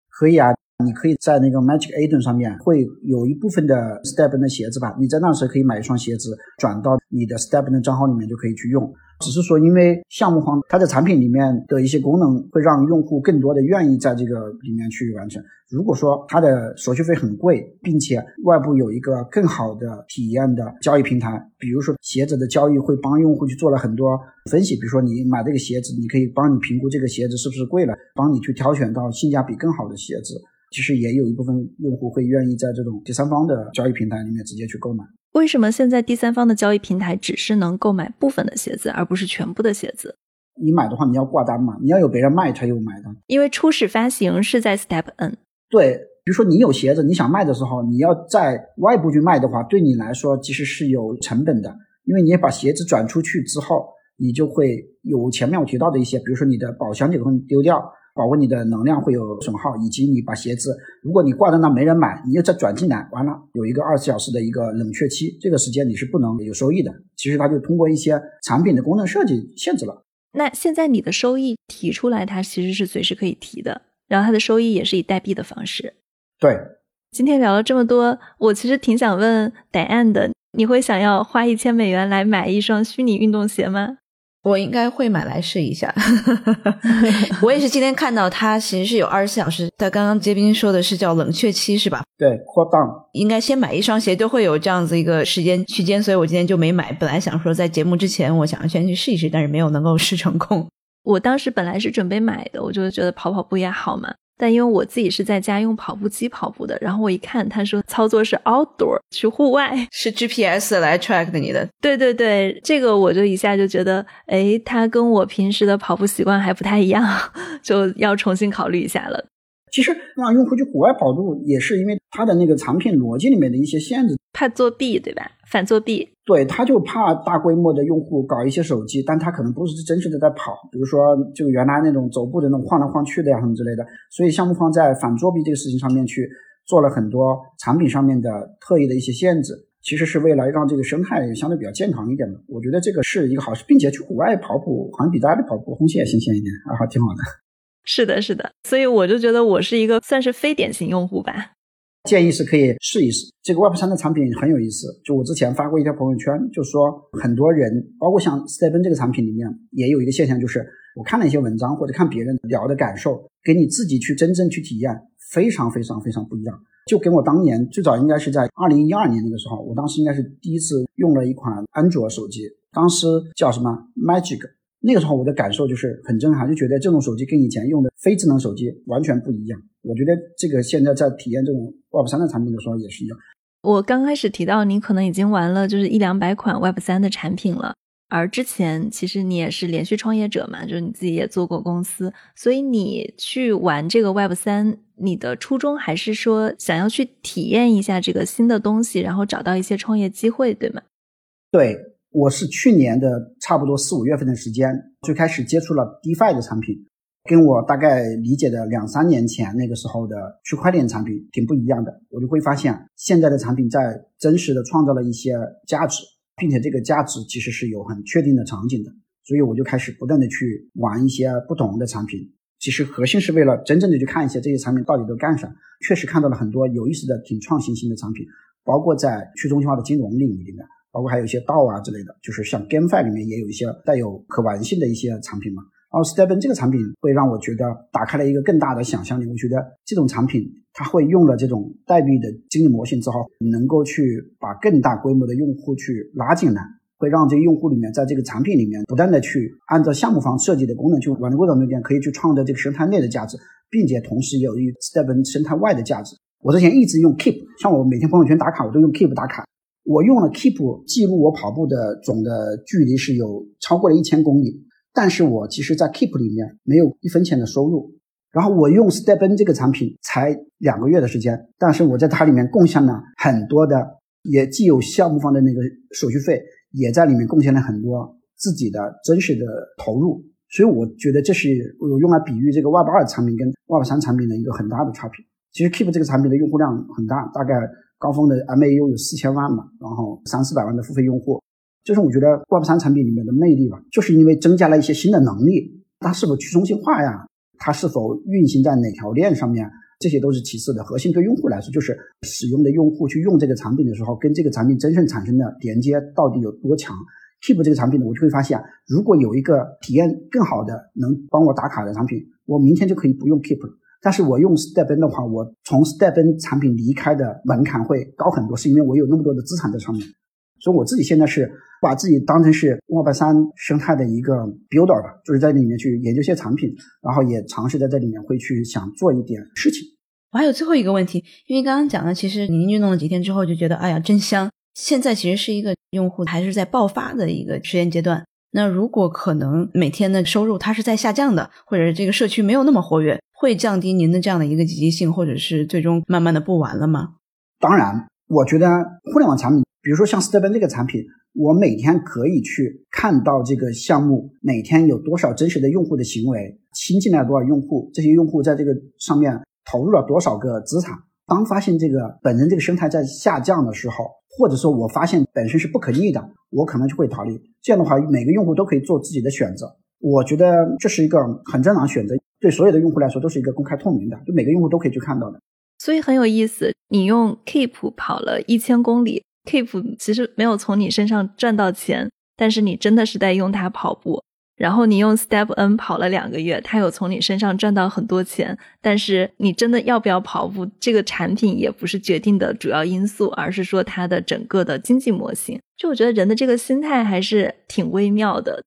可以啊，你可以在那个 Magic Eden 上面会有一部分的 Step N 的鞋子吧，你在那时候可以买一双鞋子，转到你的 Step N 的账号里面就可以去用。只是说，因为项目方它的产品里面的一些功能会让用户更多的愿意在这个里面去完成。如果说它的手续费很贵，并且外部有一个更好的体验的交易平台，比如说鞋子的交易会帮用户去做了很多分析，比如说你买这个鞋子，你可以帮你评估这个鞋子是不是贵了，帮你去挑选到性价比更好的鞋子。其实也有一部分用户会愿意在这种第三方的交易平台里面直接去购买。为什么现在第三方的交易平台只是能购买部分的鞋子，而不是全部的鞋子？你买的话，你要挂单嘛？你要有别人卖才有买单。因为初始发行是在 Step N。对，比如说你有鞋子，你想卖的时候，你要在外部去卖的话，对你来说其实是有成本的，因为你把鞋子转出去之后，你就会有前面我提到的一些，比如说你的保箱就会丢掉。保护你的能量会有损耗，以及你把鞋子，如果你挂在那没人买，你又再转进来，完了有一个二十四小时的一个冷却期，这个时间你是不能有收益的。其实它就通过一些产品的功能设计限制了。那现在你的收益提出来，它其实是随时可以提的，然后它的收益也是以代币的方式。对，今天聊了这么多，我其实挺想问 Diane 的，你会想要花一千美元来买一双虚拟运动鞋吗？我应该会买来试一下。[laughs] 我也是今天看到它其实是有二十四小时，它刚刚杰斌说的是叫冷却期是吧？对，cool down。应该先买一双鞋都会有这样子一个时间区间，所以我今天就没买。本来想说在节目之前我想要先去试一试，但是没有能够试成功。我当时本来是准备买的，我就觉得跑跑步也好嘛。但因为我自己是在家用跑步机跑步的，然后我一看，他说操作是 outdoor 去户外，是 GPS 来 track 的你的。对对对，这个我就一下就觉得，哎，他跟我平时的跑步习惯还不太一样，[laughs] 就要重新考虑一下了。其实让用户去户外跑步，也是因为它的那个产品逻辑里面的一些限制，怕作弊，对吧？反作弊。对，他就怕大规模的用户搞一些手机，但他可能不是真实的在跑，比如说就原来那种走步的那种晃来晃去的呀什么之类的。所以项目方在反作弊这个事情上面去做了很多产品上面的特意的一些限制，其实是为了让这个生态相对比较健康一点的。我觉得这个是一个好事，并且去户外跑步好像比大家的跑步空气也新鲜一点，啊，还挺好的。是的，是的，所以我就觉得我是一个算是非典型用户吧。建议是可以试一试这个 Web 三的产品很有意思。就我之前发过一条朋友圈，就说很多人，包括像 Stephen 这个产品里面，也有一个现象，就是我看了一些文章或者看别人聊的感受，给你自己去真正去体验，非常非常非常不一样。就跟我当年最早应该是在二零一二年那个时候，我当时应该是第一次用了一款安卓手机，当时叫什么 Magic。那个时候我的感受就是很震撼，就觉得这种手机跟以前用的非智能手机完全不一样。我觉得这个现在在体验这种 Web 三的产品的时候也是一样。我刚开始提到你可能已经玩了就是一两百款 Web 三的产品了，而之前其实你也是连续创业者嘛，就是你自己也做过公司，所以你去玩这个 Web 三，你的初衷还是说想要去体验一下这个新的东西，然后找到一些创业机会，对吗？对。我是去年的差不多四五月份的时间，最开始接触了 DeFi 的产品，跟我大概理解的两三年前那个时候的区块链产品挺不一样的。我就会发现，现在的产品在真实的创造了一些价值，并且这个价值其实是有很确定的场景的。所以我就开始不断的去玩一些不同的产品。其实核心是为了真正的去看一些这些产品到底都干啥。确实看到了很多有意思的、挺创新性的产品，包括在去中心化的金融领域里面。包括还有一些道啊之类的，就是像 GameFi 里面也有一些带有可玩性的一些产品嘛。然后 Stephen 这个产品会让我觉得打开了一个更大的想象力。我觉得这种产品它会用了这种代币的经济模型之后，能够去把更大规模的用户去拉进来，会让这个用户里面在这个产品里面不断的去按照项目方设计的功能去玩的过程中间，可以去创造这个生态内的价值，并且同时也有于 Stephen 生态外的价值。我之前一直用 Keep，像我每天朋友圈打卡，我都用 Keep 打卡。我用了 Keep 记录我跑步的总的距离是有超过了一千公里，但是我其实，在 Keep 里面没有一分钱的收入。然后我用 Stepn 这个产品才两个月的时间，但是我在它里面贡献了很多的，也既有项目方的那个手续费，也在里面贡献了很多自己的真实的投入。所以我觉得这是我用来比喻这个 Web 二产品跟 Web 三产品的一个很大的差别。其实 Keep 这个产品的用户量很大，大概。高峰的 MAU 有四千万嘛，然后三四百万的付费用户，就是我觉得 Web 三产品里面的魅力吧，就是因为增加了一些新的能力。它是否去中心化呀？它是否运行在哪条链上面？这些都是其次的，核心对用户来说，就是使用的用户去用这个产品的时候，跟这个产品真正产生的连接到底有多强？Keep 这个产品呢，我就会发现，如果有一个体验更好的能帮我打卡的产品，我明天就可以不用 Keep 了。但是我用 Stepn 的话，我从 Stepn 产品离开的门槛会高很多，是因为我有那么多的资产在上面。所以我自己现在是把自己当成是 Web 三生态的一个 builder 吧，就是在里面去研究一些产品，然后也尝试在这里面会去想做一点事情。我还有最后一个问题，因为刚刚讲的，其实您运动了几天之后就觉得，哎呀，真香。现在其实是一个用户还是在爆发的一个实验阶段。那如果可能每天的收入它是在下降的，或者是这个社区没有那么活跃。会降低您的这样的一个积极性，或者是最终慢慢的不玩了吗？当然，我觉得互联网产品，比如说像 Stepn 这个产品，我每天可以去看到这个项目每天有多少真实的用户的行为，新进来多少用户，这些用户在这个上面投入了多少个资产。当发现这个本身这个生态在下降的时候，或者说我发现本身是不可逆的，我可能就会逃离。这样的话，每个用户都可以做自己的选择。我觉得这是一个很正常选择。对所有的用户来说都是一个公开透明的，就每个用户都可以去看到的，所以很有意思。你用 Keep 跑了一千公里，Keep 其实没有从你身上赚到钱，但是你真的是在用它跑步。然后你用 Step N 跑了两个月，它有从你身上赚到很多钱，但是你真的要不要跑步，这个产品也不是决定的主要因素，而是说它的整个的经济模型。就我觉得人的这个心态还是挺微妙的。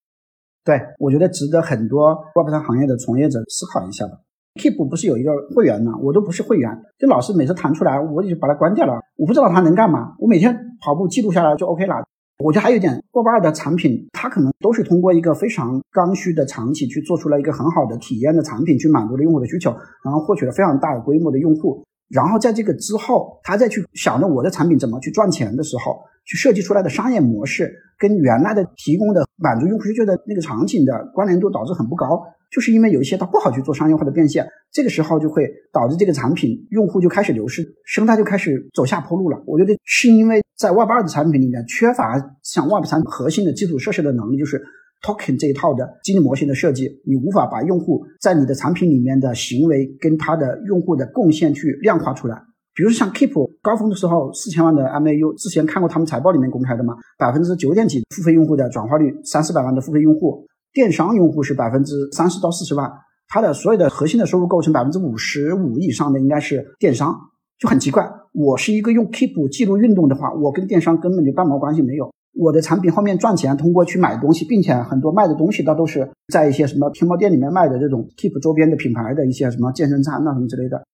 对，我觉得值得很多 Web 三行业的从业者思考一下吧。Keep 不是有一个会员吗？我都不是会员，这老师每次弹出来，我就把它关掉了。我不知道它能干嘛，我每天跑步记录下来就 OK 了。我觉得还有一点过半的产品，它可能都是通过一个非常刚需的场景去做出了一个很好的体验的产品，去满足了用户的需求，然后获取了非常大的规模的用户。然后在这个之后，他再去想着我的产品怎么去赚钱的时候，去设计出来的商业模式跟原来的提供的满足用户需求的那个场景的关联度导致很不高。就是因为有一些它不好去做商业化的变现，这个时候就会导致这个产品用户就开始流失，生态就开始走下坡路了。我觉得是因为在 Web 二的产品里面缺乏像 Web 三核心的基础设施的能力，就是 Token 这一套的激励模型的设计，你无法把用户在你的产品里面的行为跟他的用户的贡献去量化出来。比如像 Keep 高峰的时候四千万的 MAU，之前看过他们财报里面公开的嘛，百分之九点几付费用户的转化率，三四百万的付费用户。电商用户是百分之三十到四十万，它的所有的核心的收入构成百分之五十五以上的应该是电商，就很奇怪。我是一个用 Keep 记录运动的话，我跟电商根本就半毛关系没有。我的产品后面赚钱，通过去买东西，并且很多卖的东西，它都是在一些什么天猫店里面卖的这种 Keep 周边的品牌的一些什么健身餐啊什么之类的。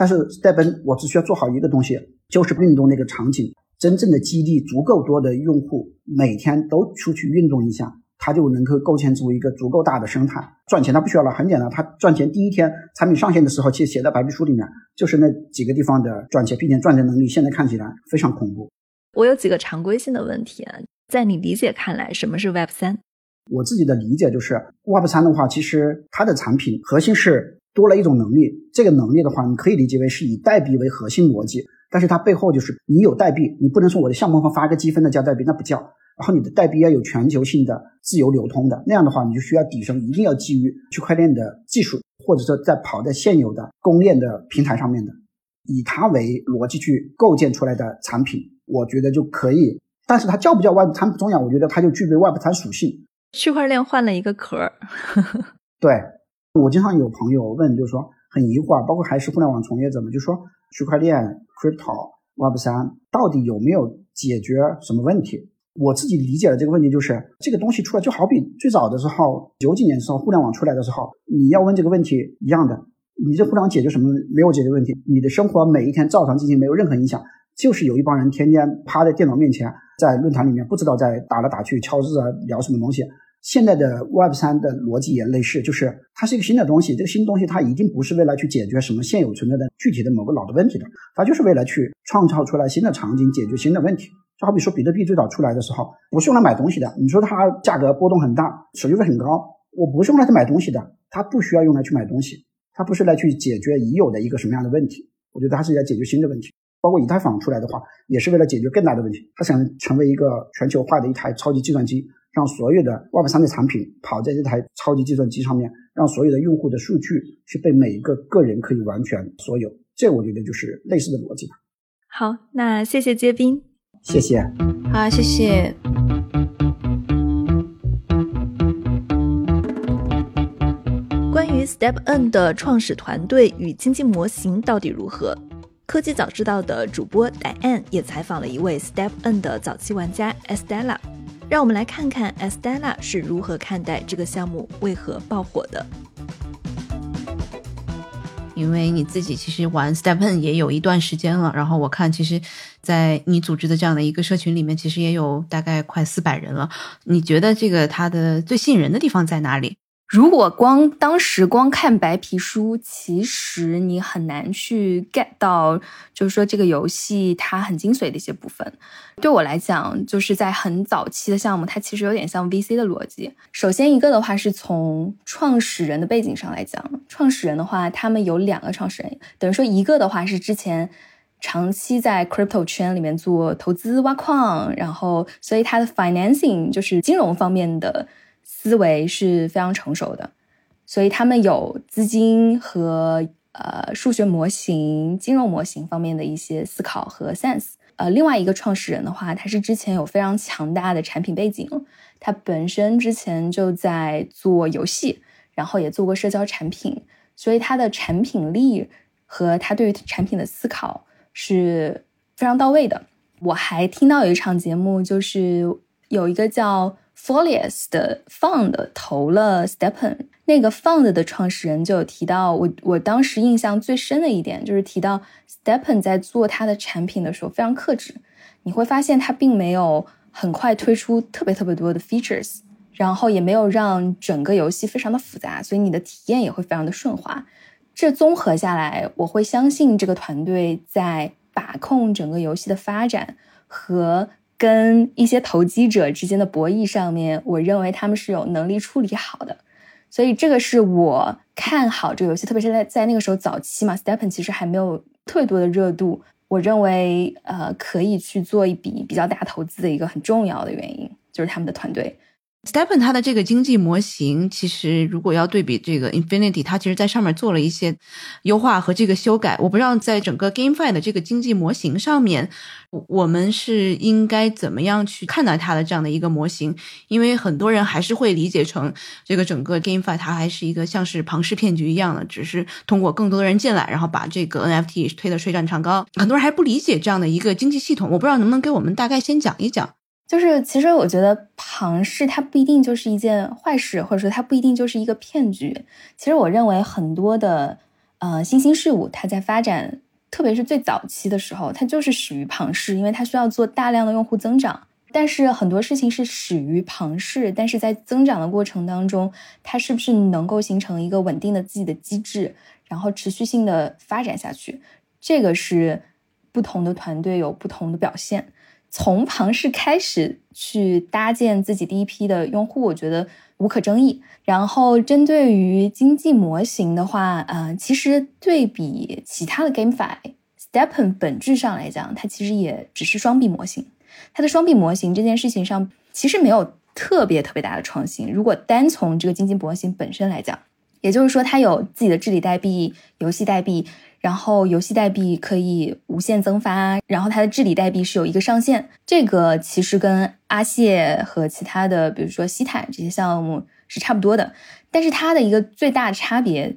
但是 Step 我只需要做好一个东西，就是运动那个场景，真正的激励足够多的用户每天都出去运动一下。它就能够构建出一个足够大的生态，赚钱它不需要了，很简单，它赚钱第一天产品上线的时候，其实写在白皮书里面，就是那几个地方的赚钱，并且赚钱能力现在看起来非常恐怖。我有几个常规性的问题啊，在你理解看来，什么是 Web 三？我自己的理解就是 Web 三的话，其实它的产品核心是多了一种能力，这个能力的话，你可以理解为是以代币为核心逻辑，但是它背后就是你有代币，你不能说我的项目方发个积分的叫代币，那不叫。然后你的代币要有全球性的自由流通的，那样的话，你就需要底层一定要基于区块链的技术，或者说在跑在现有的公链的平台上面的，以它为逻辑去构建出来的产品，我觉得就可以。但是它叫不叫 Web 三不重要，我觉得它就具备 Web 三属性。区块链换了一个壳儿。[laughs] 对我经常有朋友问，就是说很疑惑啊，包括还是互联网从业者们，就说区块链、Crypto、Web 三到底有没有解决什么问题？我自己理解的这个问题就是，这个东西出来就好比最早的时候，九几年的时候，互联网出来的时候，你要问这个问题一样的，你这互联网解决什么没有解决问题？你的生活每一天照常进行，没有任何影响，就是有一帮人天天趴在电脑面前，在论坛里面不知道在打来打去敲字啊，聊什么东西。现在的 Web 三的逻辑也类似，就是它是一个新的东西，这个新东西它一定不是为了去解决什么现有存在的具体的某个老的问题的，它就是为了去创造出来新的场景，解决新的问题。就好比说，比特币最早出来的时候，不是用来买东西的。你说它价格波动很大，手续费很高，我不是用来去买东西的，它不需要用来去买东西，它不是来去解决已有的一个什么样的问题。我觉得它是在解决新的问题。包括以太坊出来的话，也是为了解决更大的问题。它想成为一个全球化的一台超级计算机，让所有的 Web 三的产品跑在这台超级计算机上面，让所有的用户的数据去被每一个个人可以完全所有。这我觉得就是类似的逻辑吧。好，那谢谢接宾。谢谢，好，谢谢。关于 Step N 的创始团队与经济模型到底如何？科技早知道的主播 Diane 也采访了一位 Step N 的早期玩家 Estella，让我们来看看 Estella 是如何看待这个项目为何爆火的。因为你自己其实玩 Step N 也有一段时间了，然后我看其实。在你组织的这样的一个社群里面，其实也有大概快四百人了。你觉得这个它的最吸引人的地方在哪里？如果光当时光看白皮书，其实你很难去 get 到，就是说这个游戏它很精髓的一些部分。对我来讲，就是在很早期的项目，它其实有点像 VC 的逻辑。首先一个的话是从创始人的背景上来讲，创始人的话，他们有两个创始人，等于说一个的话是之前。长期在 crypto 圈里面做投资挖矿，然后所以他的 financing 就是金融方面的思维是非常成熟的，所以他们有资金和呃数学模型、金融模型方面的一些思考和 sense。呃，另外一个创始人的话，他是之前有非常强大的产品背景，他本身之前就在做游戏，然后也做过社交产品，所以他的产品力和他对于产品的思考。是非常到位的。我还听到有一场节目，就是有一个叫 Folius 的 fund 投了 Stepen，那个 fund 的创始人就有提到，我我当时印象最深的一点就是提到 Stepen 在做他的产品的时候非常克制，你会发现他并没有很快推出特别特别多的 features，然后也没有让整个游戏非常的复杂，所以你的体验也会非常的顺滑。这综合下来，我会相信这个团队在把控整个游戏的发展和。跟一些投机者之间的博弈上面，我认为他们是有能力处理好的，所以这个是我看好这个游戏，特别是在在那个时候早期嘛，Stepen 其实还没有特别多的热度，我认为呃可以去做一笔比较大投资的一个很重要的原因，就是他们的团队。Stepen 它的这个经济模型，其实如果要对比这个 Infinity，它其实在上面做了一些优化和这个修改。我不知道在整个 GameFi 的这个经济模型上面，我们是应该怎么样去看待它的这样的一个模型？因为很多人还是会理解成这个整个 GameFi 它还是一个像是庞氏骗局一样的，只是通过更多的人进来，然后把这个 NFT 推得水涨船高。很多人还不理解这样的一个经济系统。我不知道能不能给我们大概先讲一讲。就是，其实我觉得庞氏它不一定就是一件坏事，或者说它不一定就是一个骗局。其实我认为很多的呃新兴事物，它在发展，特别是最早期的时候，它就是始于庞氏，因为它需要做大量的用户增长。但是很多事情是始于庞氏，但是在增长的过程当中，它是不是能够形成一个稳定的自己的机制，然后持续性的发展下去，这个是不同的团队有不同的表现。从庞氏开始去搭建自己第一批的用户，我觉得无可争议。然后针对于经济模型的话，呃，其实对比其他的 GameFi、Stepn，本质上来讲，它其实也只是双币模型。它的双币模型这件事情上，其实没有特别特别大的创新。如果单从这个经济模型本身来讲，也就是说，它有自己的治理代币、游戏代币。然后游戏代币可以无限增发，然后它的治理代币是有一个上限。这个其实跟阿谢和其他的，比如说西坦这些项目是差不多的。但是它的一个最大的差别，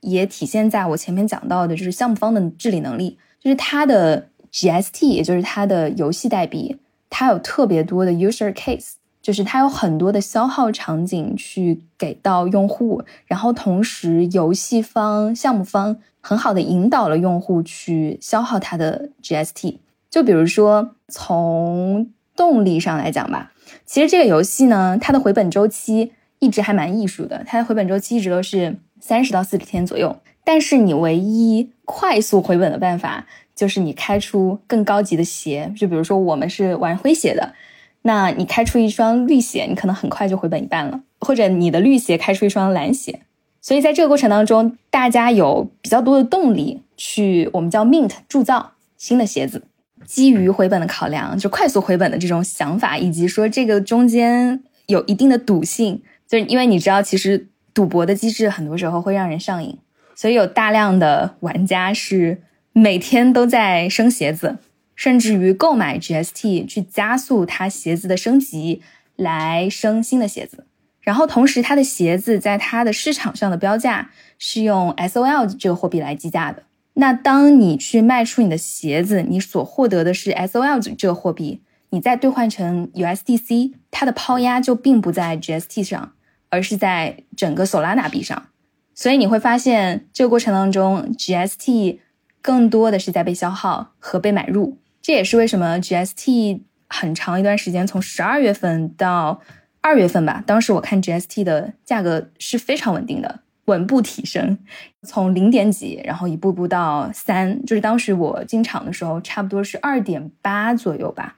也体现在我前面讲到的，就是项目方的治理能力，就是它的 GST，也就是它的游戏代币，它有特别多的 user case，就是它有很多的消耗场景去给到用户，然后同时游戏方、项目方。很好的引导了用户去消耗它的 GST，就比如说从动力上来讲吧，其实这个游戏呢，它的回本周期一直还蛮艺术的，它的回本周期一直都是三十到四十天左右。但是你唯一快速回本的办法，就是你开出更高级的鞋，就比如说我们是玩灰鞋的，那你开出一双绿鞋，你可能很快就回本一半了，或者你的绿鞋开出一双蓝鞋。所以在这个过程当中，大家有比较多的动力去我们叫 mint 铸造新的鞋子，基于回本的考量，就快速回本的这种想法，以及说这个中间有一定的赌性，就是因为你知道，其实赌博的机制很多时候会让人上瘾，所以有大量的玩家是每天都在生鞋子，甚至于购买 GST 去加速它鞋子的升级，来升新的鞋子。然后同时，它的鞋子在它的市场上的标价是用 SOL 这个货币来计价的。那当你去卖出你的鞋子，你所获得的是 SOL 这个货币，你再兑换成 USDC，它的抛压就并不在 GST 上，而是在整个 Solana 币上。所以你会发现，这个过程当中，GST 更多的是在被消耗和被买入。这也是为什么 GST 很长一段时间，从十二月份到二月份吧，当时我看 GST 的价格是非常稳定的，稳步提升，从零点几，然后一步步到三，就是当时我进场的时候，差不多是二点八左右吧，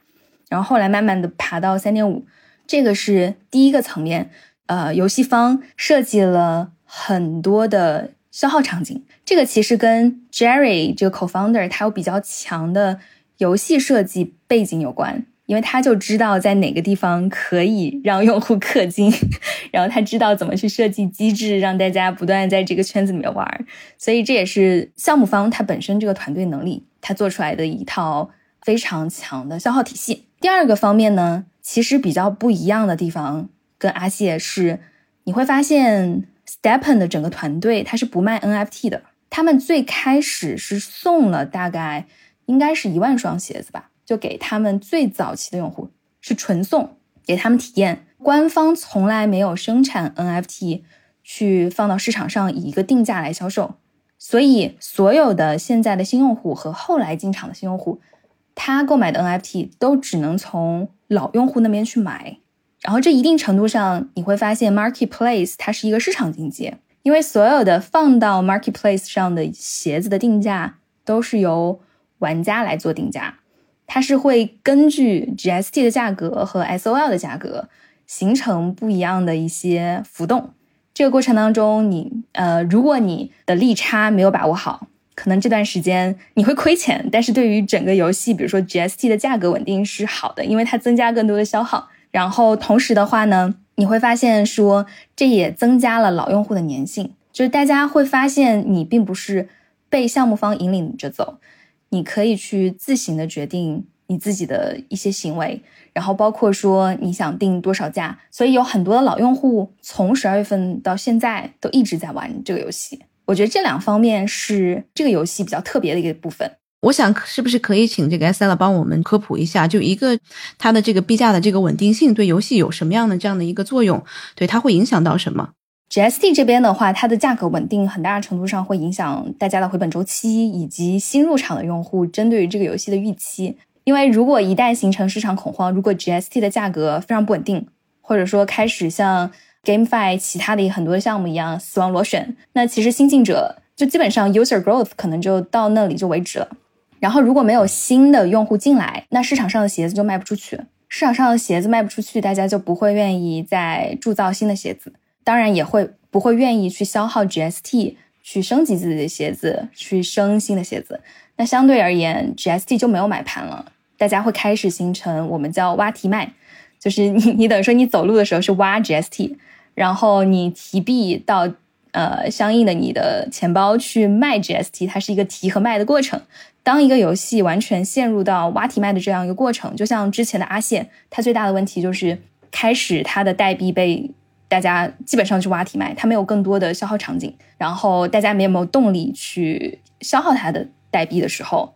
然后后来慢慢的爬到三点五，这个是第一个层面。呃，游戏方设计了很多的消耗场景，这个其实跟 Jerry 这个 co-founder 他有比较强的游戏设计背景有关。因为他就知道在哪个地方可以让用户氪金，[laughs] 然后他知道怎么去设计机制，让大家不断在这个圈子里面玩，所以这也是项目方他本身这个团队能力，他做出来的一套非常强的消耗体系。第二个方面呢，其实比较不一样的地方跟阿谢是，你会发现 Stepen 的整个团队他是不卖 NFT 的，他们最开始是送了大概应该是一万双鞋子吧。就给他们最早期的用户是纯送，给他们体验官方从来没有生产 NFT 去放到市场上以一个定价来销售，所以所有的现在的新用户和后来进场的新用户，他购买的 NFT 都只能从老用户那边去买。然后这一定程度上你会发现，marketplace 它是一个市场经济，因为所有的放到 marketplace 上的鞋子的定价都是由玩家来做定价。它是会根据 GST 的价格和 SOL 的价格形成不一样的一些浮动。这个过程当中，你呃，如果你的利差没有把握好，可能这段时间你会亏钱。但是对于整个游戏，比如说 GST 的价格稳定是好的，因为它增加更多的消耗。然后同时的话呢，你会发现说这也增加了老用户的粘性，就是大家会发现你并不是被项目方引领着走。你可以去自行的决定你自己的一些行为，然后包括说你想定多少价，所以有很多的老用户从十二月份到现在都一直在玩这个游戏。我觉得这两方面是这个游戏比较特别的一个部分。我想是不是可以请这个 S L 帮我们科普一下，就一个它的这个币价的这个稳定性对游戏有什么样的这样的一个作用？对它会影响到什么？GST 这边的话，它的价格稳定很大程度上会影响大家的回本周期以及新入场的用户针对于这个游戏的预期。因为如果一旦形成市场恐慌，如果 GST 的价格非常不稳定，或者说开始像 GameFi 其他的很多项目一样死亡螺旋，那其实新进者就基本上 User Growth 可能就到那里就为止了。然后如果没有新的用户进来，那市场上的鞋子就卖不出去，市场上的鞋子卖不出去，大家就不会愿意再铸造新的鞋子。当然也会不会愿意去消耗 GST 去升级自己的鞋子，去升新的鞋子。那相对而言，GST 就没有买盘了。大家会开始形成我们叫挖提卖，就是你你等于说你走路的时候是挖 GST，然后你提币到呃相应的你的钱包去卖 GST，它是一个提和卖的过程。当一个游戏完全陷入到挖提卖的这样一个过程，就像之前的阿线，它最大的问题就是开始它的代币被。大家基本上去挖提卖，它没有更多的消耗场景，然后大家没有没有动力去消耗它的代币的时候，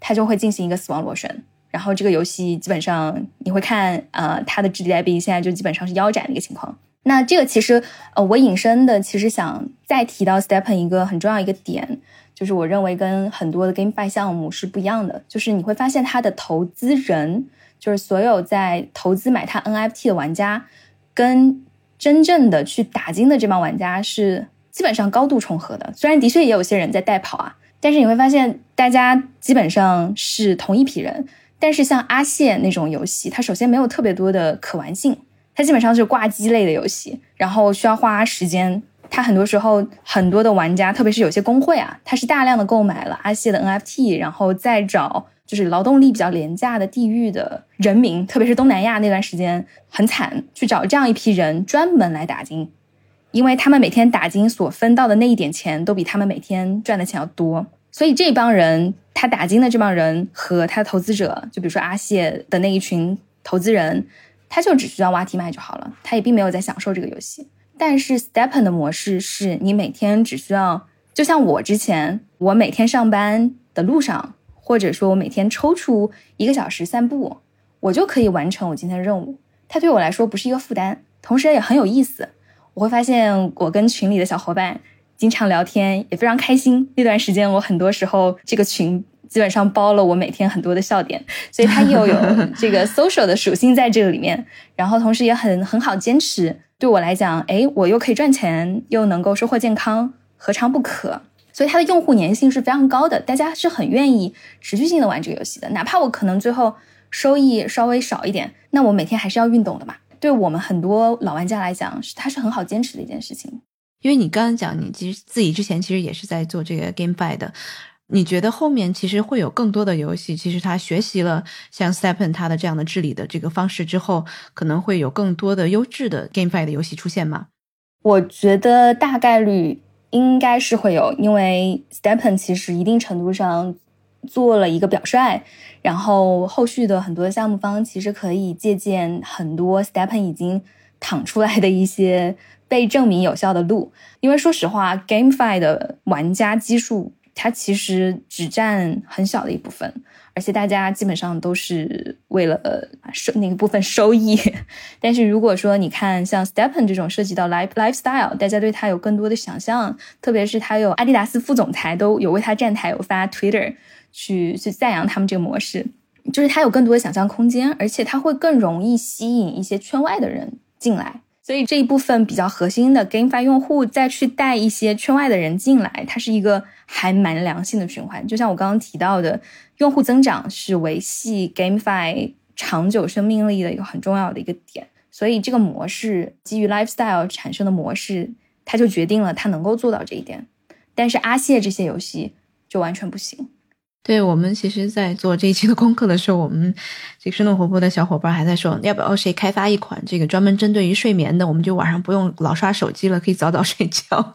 它就会进行一个死亡螺旋，然后这个游戏基本上你会看，呃，它的质地代币现在就基本上是腰斩的一个情况。那这个其实，呃，我引申的其实想再提到 Stepn 一个很重要一个点，就是我认为跟很多的 GameFi 项目是不一样的，就是你会发现它的投资人，就是所有在投资买它 NFT 的玩家，跟真正的去打金的这帮玩家是基本上高度重合的，虽然的确也有些人在代跑啊，但是你会发现大家基本上是同一批人。但是像阿谢那种游戏，它首先没有特别多的可玩性，它基本上是挂机类的游戏，然后需要花时间。它很多时候很多的玩家，特别是有些工会啊，它是大量的购买了阿谢的 NFT，然后再找。就是劳动力比较廉价的地域的人民，特别是东南亚那段时间很惨，去找这样一批人专门来打金，因为他们每天打金所分到的那一点钱，都比他们每天赚的钱要多。所以这帮人，他打金的这帮人和他的投资者，就比如说阿谢的那一群投资人，他就只需要挖题卖就好了，他也并没有在享受这个游戏。但是 Stepen 的模式是你每天只需要，就像我之前，我每天上班的路上。或者说我每天抽出一个小时散步，我就可以完成我今天的任务。它对我来说不是一个负担，同时也很有意思。我会发现我跟群里的小伙伴经常聊天，也非常开心。那段时间我很多时候这个群基本上包了我每天很多的笑点，所以它又有 [laughs] 这个 social 的属性在这个里面。然后同时也很很好坚持。对我来讲，哎，我又可以赚钱，又能够收获健康，何尝不可？所以它的用户粘性是非常高的，大家是很愿意持续性的玩这个游戏的。哪怕我可能最后收益稍微少一点，那我每天还是要运动的嘛。对我们很多老玩家来讲，是它是很好坚持的一件事情。因为你刚刚讲，你其实自己之前其实也是在做这个 GameFi 的，你觉得后面其实会有更多的游戏，其实它学习了像 Stepen 它的这样的治理的这个方式之后，可能会有更多的优质的 GameFi 的游戏出现吗？我觉得大概率。应该是会有，因为 Stepen 其实一定程度上做了一个表率，然后后续的很多项目方其实可以借鉴很多 Stepen 已经躺出来的一些被证明有效的路。因为说实话，GameFi 的玩家基数它其实只占很小的一部分，而且大家基本上都是为了收那个部分收益。[laughs] 但是如果说你看像 Stepen 这种涉及到 life lifestyle，大家对它有更多的想象，特别是他有阿迪达斯副总裁都有为他站台，有发 Twitter 去去赞扬他们这个模式，就是它有更多的想象空间，而且它会更容易吸引一些圈外的人进来。所以这一部分比较核心的 GameFi 用户再去带一些圈外的人进来，它是一个还蛮良性的循环。就像我刚刚提到的，用户增长是维系 GameFi 长久生命力的一个很重要的一个点。所以这个模式基于 Lifestyle 产生的模式，它就决定了它能够做到这一点。但是阿谢这些游戏就完全不行。对我们其实，在做这一期的功课的时候，我们这个生动活泼的小伙伴还在说，要不要谁开发一款这个专门针对于睡眠的，我们就晚上不用老刷手机了，可以早早睡觉。[laughs]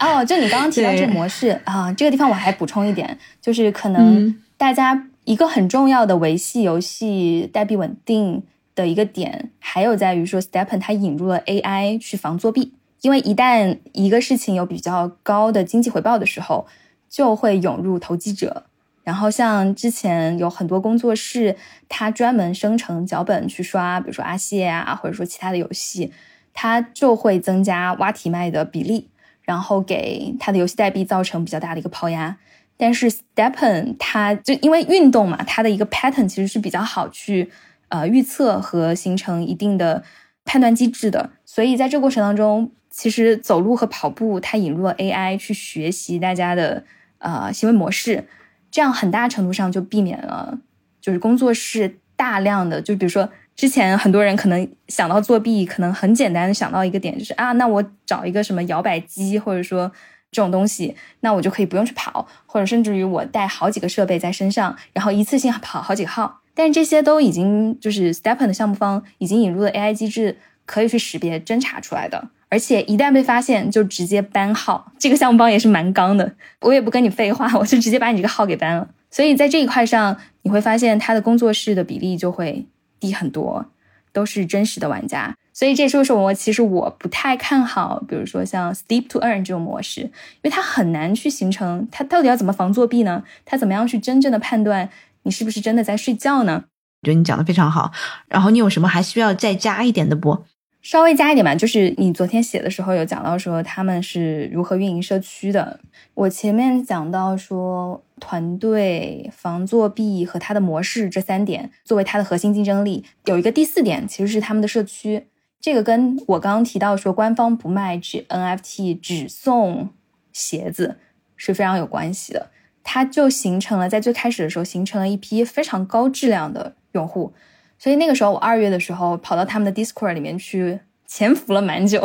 哦，就你刚刚提到这个模式啊，这个地方我还补充一点，就是可能大家一个很重要的维系游戏代币稳定的一个点，还有在于说，Stepen 它引入了 AI 去防作弊。因为一旦一个事情有比较高的经济回报的时候，就会涌入投机者。然后像之前有很多工作室，它专门生成脚本去刷，比如说阿谢啊，或者说其他的游戏，它就会增加挖题卖的比例，然后给它的游戏代币造成比较大的一个抛压。但是 Stepen 它就因为运动嘛，它的一个 pattern 其实是比较好去呃预测和形成一定的判断机制的，所以在这过程当中。其实走路和跑步，它引入了 AI 去学习大家的呃行为模式，这样很大程度上就避免了就是工作室大量的就比如说之前很多人可能想到作弊，可能很简单的想到一个点就是啊，那我找一个什么摇摆机或者说这种东西，那我就可以不用去跑，或者甚至于我带好几个设备在身上，然后一次性跑好几个号。但是这些都已经就是 Stepen 的项目方已经引入了 AI 机制，可以去识别侦查出来的。而且一旦被发现，就直接 ban 号。这个项目方也是蛮刚的，我也不跟你废话，我就直接把你这个号给 ban 了。所以在这一块上，你会发现他的工作室的比例就会低很多，都是真实的玩家。所以这就是我其实我不太看好，比如说像 Steep to Earn 这种模式，因为它很难去形成。它到底要怎么防作弊呢？它怎么样去真正的判断你是不是真的在睡觉呢？我觉得你讲的非常好。然后你有什么还需要再加一点的不？稍微加一点吧，就是你昨天写的时候有讲到说他们是如何运营社区的。我前面讲到说团队防作弊和它的模式这三点作为它的核心竞争力，有一个第四点其实是他们的社区。这个跟我刚刚提到说官方不卖只 NFT 只送鞋子是非常有关系的。它就形成了在最开始的时候形成了一批非常高质量的用户。所以那个时候，我二月的时候跑到他们的 Discord 里面去潜伏了蛮久，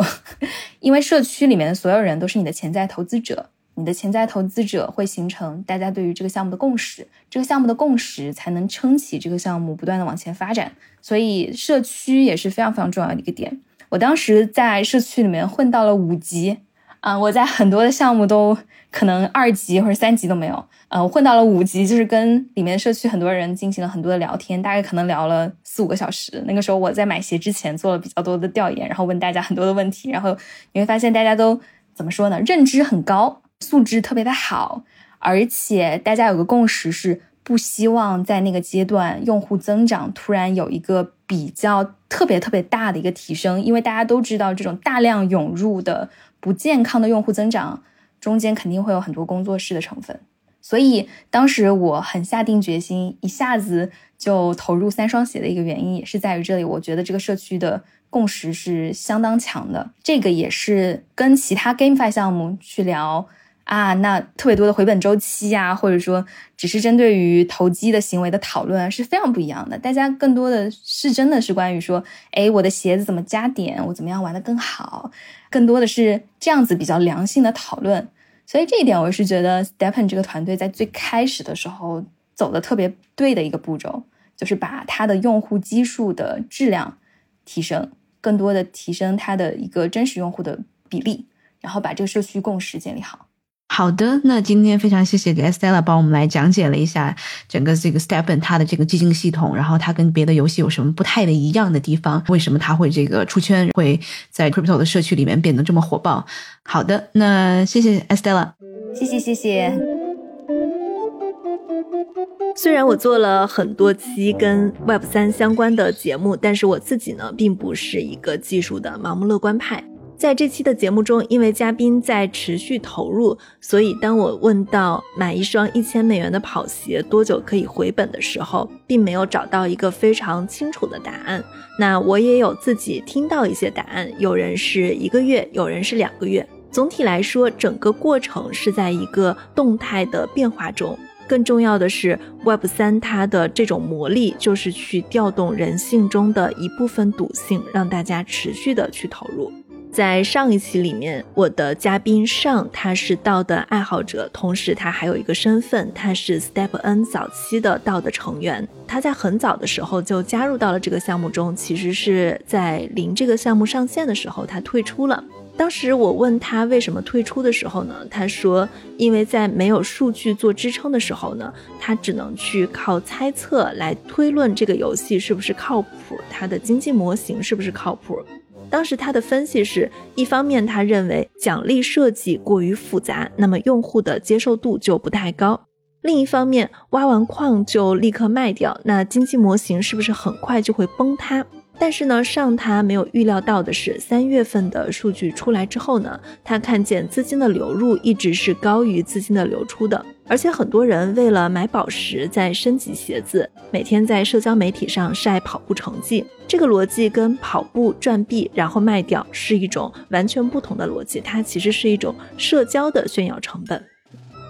因为社区里面的所有人都是你的潜在投资者，你的潜在投资者会形成大家对于这个项目的共识，这个项目的共识才能撑起这个项目不断的往前发展。所以社区也是非常非常重要的一个点。我当时在社区里面混到了五级，啊，我在很多的项目都可能二级或者三级都没有。呃，混到了五级，就是跟里面社区很多人进行了很多的聊天，大概可能聊了四五个小时。那个时候我在买鞋之前做了比较多的调研，然后问大家很多的问题，然后你会发现大家都怎么说呢？认知很高，素质特别的好，而且大家有个共识是不希望在那个阶段用户增长突然有一个比较特别特别大的一个提升，因为大家都知道这种大量涌入的不健康的用户增长中间肯定会有很多工作室的成分。所以当时我很下定决心，一下子就投入三双鞋的一个原因，也是在于这里。我觉得这个社区的共识是相当强的，这个也是跟其他 GameFi 项目去聊啊，那特别多的回本周期啊，或者说只是针对于投机的行为的讨论是非常不一样的。大家更多的是真的是关于说，哎，我的鞋子怎么加点，我怎么样玩的更好，更多的是这样子比较良性的讨论。所以这一点，我是觉得 Stepen 这个团队在最开始的时候走的特别对的一个步骤，就是把它的用户基数的质量提升，更多的提升它的一个真实用户的比例，然后把这个社区共识建立好。好的，那今天非常谢谢 Estella 帮我们来讲解了一下整个这个 Stepn 它的这个基金系统，然后它跟别的游戏有什么不太的一样的地方，为什么它会这个出圈，会在 Crypto 的社区里面变得这么火爆。好的，那谢谢 Estella，谢谢谢谢。虽然我做了很多期跟 Web 三相关的节目，但是我自己呢，并不是一个技术的盲目乐观派。在这期的节目中，因为嘉宾在持续投入，所以当我问到买一双一千美元的跑鞋多久可以回本的时候，并没有找到一个非常清楚的答案。那我也有自己听到一些答案，有人是一个月，有人是两个月。总体来说，整个过程是在一个动态的变化中。更重要的是，Web 三它的这种魔力就是去调动人性中的一部分赌性，让大家持续的去投入。在上一期里面，我的嘉宾上他是道的爱好者，同时他还有一个身份，他是 Step N 早期的道的成员。他在很早的时候就加入到了这个项目中，其实是在零这个项目上线的时候他退出了。当时我问他为什么退出的时候呢，他说因为在没有数据做支撑的时候呢，他只能去靠猜测来推论这个游戏是不是靠谱，它的经济模型是不是靠谱。当时他的分析是一方面，他认为奖励设计过于复杂，那么用户的接受度就不太高；另一方面，挖完矿就立刻卖掉，那经济模型是不是很快就会崩塌？但是呢，上他没有预料到的是，三月份的数据出来之后呢，他看见资金的流入一直是高于资金的流出的，而且很多人为了买宝石在升级鞋子，每天在社交媒体上晒跑步成绩。这个逻辑跟跑步赚币然后卖掉是一种完全不同的逻辑，它其实是一种社交的炫耀成本。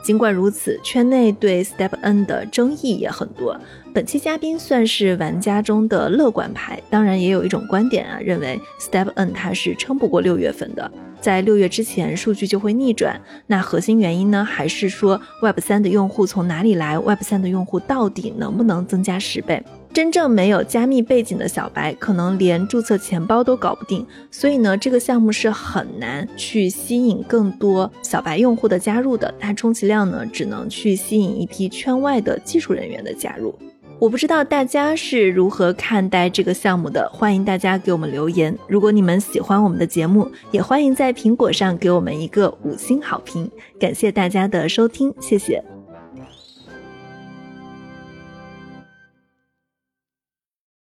尽管如此，圈内对 Step N 的争议也很多。本期嘉宾算是玩家中的乐观派，当然也有一种观点啊，认为 Step N 它是撑不过六月份的，在六月之前数据就会逆转。那核心原因呢，还是说 Web 三的用户从哪里来？Web 三的用户到底能不能增加十倍？真正没有加密背景的小白，可能连注册钱包都搞不定，所以呢，这个项目是很难去吸引更多小白用户的加入的。它充其量呢，只能去吸引一批圈外的技术人员的加入。我不知道大家是如何看待这个项目的，欢迎大家给我们留言。如果你们喜欢我们的节目，也欢迎在苹果上给我们一个五星好评。感谢大家的收听，谢谢。